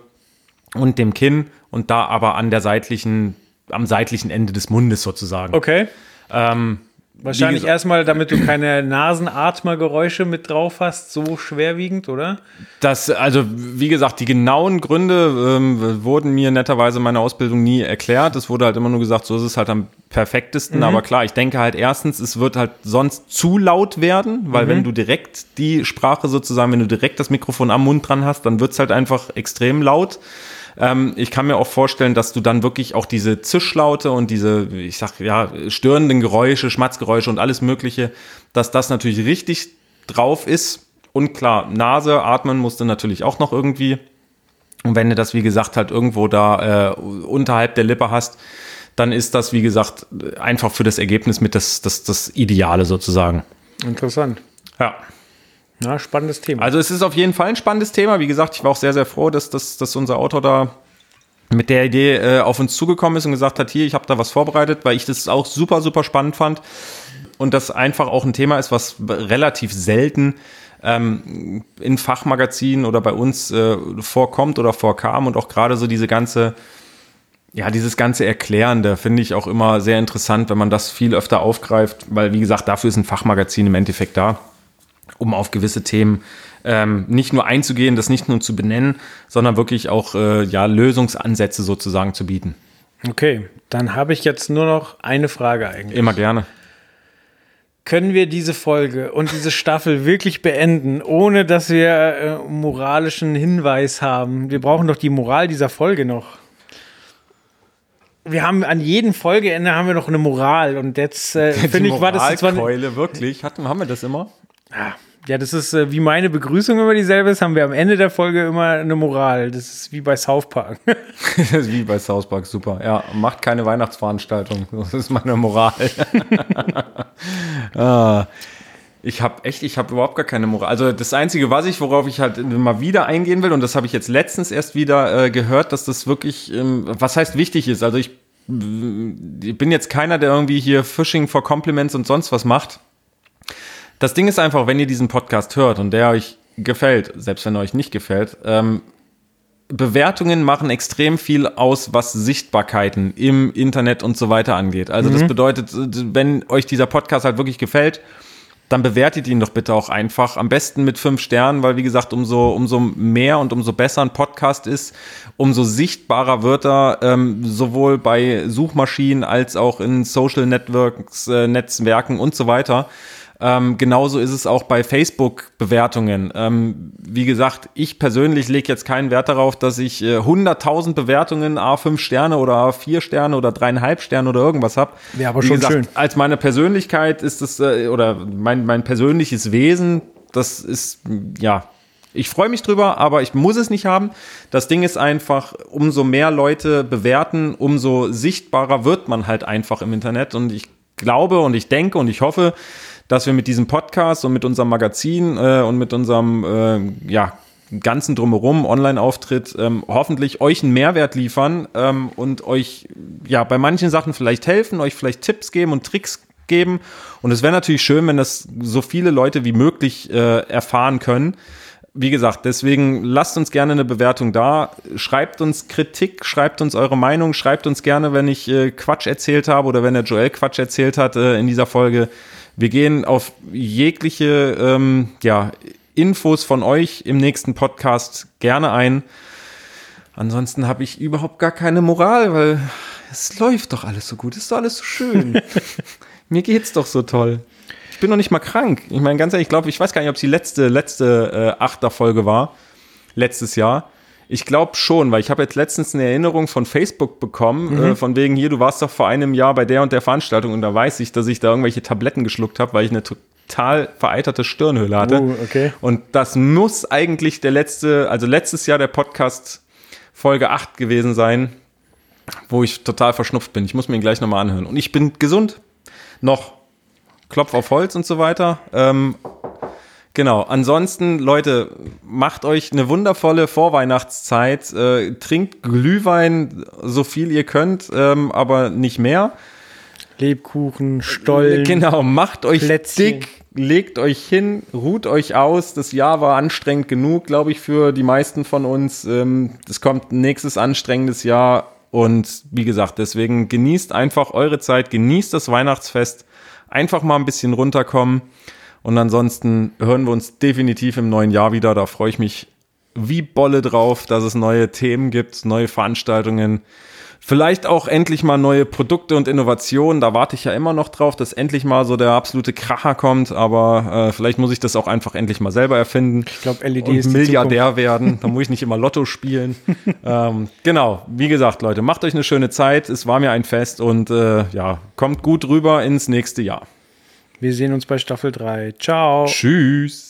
und dem Kinn und da aber an der seitlichen, am seitlichen Ende des Mundes sozusagen. Okay. Ähm, Wahrscheinlich erstmal, damit du (clears throat) keine Nasenatmergeräusche mit drauf hast, so schwerwiegend, oder? Das, also wie gesagt, die genauen Gründe ähm, wurden mir netterweise in meiner Ausbildung nie erklärt. Es wurde halt immer nur gesagt, so ist es halt am perfektesten. Aber klar, ich denke halt erstens, es wird halt sonst zu laut werden, weil wenn du direkt die Sprache sozusagen, wenn du direkt das Mikrofon am Mund dran hast, dann wird es halt einfach extrem laut. Ähm, ich kann mir auch vorstellen, dass du dann wirklich auch diese Zischlaute und diese, ich sag ja, störenden Geräusche, Schmatzgeräusche und alles Mögliche, dass das natürlich richtig drauf ist. Und klar, Nase, atmen musst du natürlich auch noch irgendwie. Und wenn du das, wie gesagt, halt irgendwo da äh, unterhalb der Lippe hast, dann ist das, wie gesagt, einfach für das Ergebnis mit das, das, das Ideale sozusagen. Interessant. Ja. Na, spannendes Thema. Also es ist auf jeden Fall ein spannendes Thema. Wie gesagt, ich war auch sehr, sehr froh, dass, dass, dass unser Autor da mit der Idee äh, auf uns zugekommen ist und gesagt hat, hier, ich habe da was vorbereitet, weil ich das auch super, super spannend fand. Und das einfach auch ein Thema ist, was relativ selten ähm, in Fachmagazinen oder bei uns äh, vorkommt oder vorkam und auch gerade so diese ganze ja, dieses ganze Erklärende finde ich auch immer sehr interessant, wenn man das viel öfter aufgreift, weil, wie gesagt, dafür ist ein Fachmagazin im Endeffekt da, um auf gewisse Themen ähm, nicht nur einzugehen, das nicht nur zu benennen, sondern wirklich auch äh, ja, Lösungsansätze sozusagen zu bieten. okay, dann habe ich jetzt nur noch eine Frage eigentlich. Immer gerne. Können wir diese Folge und diese Staffel wirklich beenden, ohne dass wir äh, moralischen Hinweis haben? Wir brauchen doch die Moral dieser Folge noch. Wir haben an jedem Folgeende haben wir noch eine Moral und jetzt äh, (laughs) finde ich war das jetzt Keule, wirklich? Hatten, haben wir das immer? Ja das ist äh, wie meine Begrüßung immer dieselbe ist, haben wir am Ende der Folge immer eine Moral. Das ist wie bei South Park. (laughs) Das ist wie bei South Park, super. Ja, macht keine Weihnachtsveranstaltung. Das ist meine Moral. (laughs) ah, ich habe echt, ich habe überhaupt gar keine Moral. Also das Einzige, was ich, worauf ich halt mal wieder eingehen will, und das habe ich jetzt letztens erst wieder äh, gehört, dass das wirklich, ähm, was heißt wichtig ist. Also ich, ich bin jetzt keiner, der irgendwie hier Fishing for Compliments und sonst was macht. Das Ding ist einfach, wenn ihr diesen Podcast hört und der euch gefällt, selbst wenn er euch nicht gefällt, ähm, Bewertungen machen extrem viel aus, was Sichtbarkeiten im Internet und so weiter angeht. Also das bedeutet, wenn euch dieser Podcast halt wirklich gefällt, dann bewertet ihn doch bitte auch einfach. Am besten mit fünf Sternen, weil wie gesagt, umso, umso mehr und umso besser ein Podcast ist, umso sichtbarer wird er ähm, sowohl bei Suchmaschinen als auch in Social Networks, äh, Netzwerken und so weiter. Ähm, genauso ist es auch bei Facebook-Bewertungen. Ähm, wie gesagt, ich persönlich lege jetzt keinen Wert darauf, dass ich äh, 100.000 Bewertungen, A5 Sterne oder A4 Sterne oder dreieinhalb Sterne oder irgendwas habe. Wäre aber Wie schon gesagt, schön. Als meine Persönlichkeit ist es, äh, oder mein, mein persönliches Wesen, das ist, ja, ich freue mich drüber, aber ich muss es nicht haben. Das Ding ist einfach, umso mehr Leute bewerten, umso sichtbarer wird man halt einfach im Internet. Und ich glaube und ich denke und ich hoffe, dass wir mit diesem Podcast und mit unserem Magazin äh, und mit unserem äh, ja, ganzen drumherum Online-Auftritt ähm, hoffentlich euch einen Mehrwert liefern ähm, und euch ja bei manchen Sachen vielleicht helfen, euch vielleicht Tipps geben und Tricks geben. Und es wäre natürlich schön, wenn das so viele Leute wie möglich äh, erfahren können. Wie gesagt, deswegen lasst uns gerne eine Bewertung da. Schreibt uns Kritik, schreibt uns eure Meinung, schreibt uns gerne, wenn ich äh, Quatsch erzählt habe oder wenn der Joel Quatsch erzählt hat äh, in dieser Folge. Wir gehen auf jegliche ähm, ja, Infos von euch im nächsten Podcast gerne ein. Ansonsten habe ich überhaupt gar keine Moral, weil es läuft doch alles so gut, es ist doch alles so schön. (laughs) Mir geht's doch so toll. Ich bin noch nicht mal krank. Ich meine, ganz ehrlich, ich glaube, ich weiß gar nicht, ob es die letzte, letzte äh, Achterfolge war, letztes Jahr. Ich glaube schon, weil ich habe jetzt letztens eine Erinnerung von Facebook bekommen, äh, von wegen hier, du warst doch vor einem Jahr bei der und der Veranstaltung und da weiß ich, dass ich da irgendwelche Tabletten geschluckt habe, weil ich eine total vereiterte Stirnhöhle hatte. Oh, okay. Und das muss eigentlich der letzte, also letztes Jahr der Podcast Folge 8 gewesen sein, wo ich total verschnupft bin. Ich muss mir ihn gleich nochmal anhören. Und ich bin gesund. Noch. Klopf auf Holz und so weiter. Ähm, genau. Ansonsten, Leute, macht euch eine wundervolle Vorweihnachtszeit. Äh, trinkt Glühwein so viel ihr könnt, ähm, aber nicht mehr. Lebkuchen, Stollen. Genau, macht euch Plätzchen. dick, legt euch hin, ruht euch aus. Das Jahr war anstrengend genug, glaube ich, für die meisten von uns. Ähm, Es kommt ein nächstes anstrengendes Jahr. Und wie gesagt, deswegen genießt einfach eure Zeit, genießt das Weihnachtsfest, einfach mal ein bisschen runterkommen. Und ansonsten hören wir uns definitiv im neuen Jahr wieder. Da freue ich mich wie Bolle drauf, dass es neue Themen gibt, neue Veranstaltungen. Vielleicht auch endlich mal neue Produkte und Innovationen. Da warte ich ja immer noch drauf, dass endlich mal so der absolute Kracher kommt. Aber äh, vielleicht muss ich das auch einfach endlich mal selber erfinden. Ich glaube, LED und ist Milliardär werden. Da muss ich nicht immer Lotto spielen. (laughs) ähm, genau, wie gesagt, Leute, macht euch eine schöne Zeit. Es war mir ein Fest und äh, ja, kommt gut rüber ins nächste Jahr. Wir sehen uns bei Staffel 3. Ciao. Tschüss.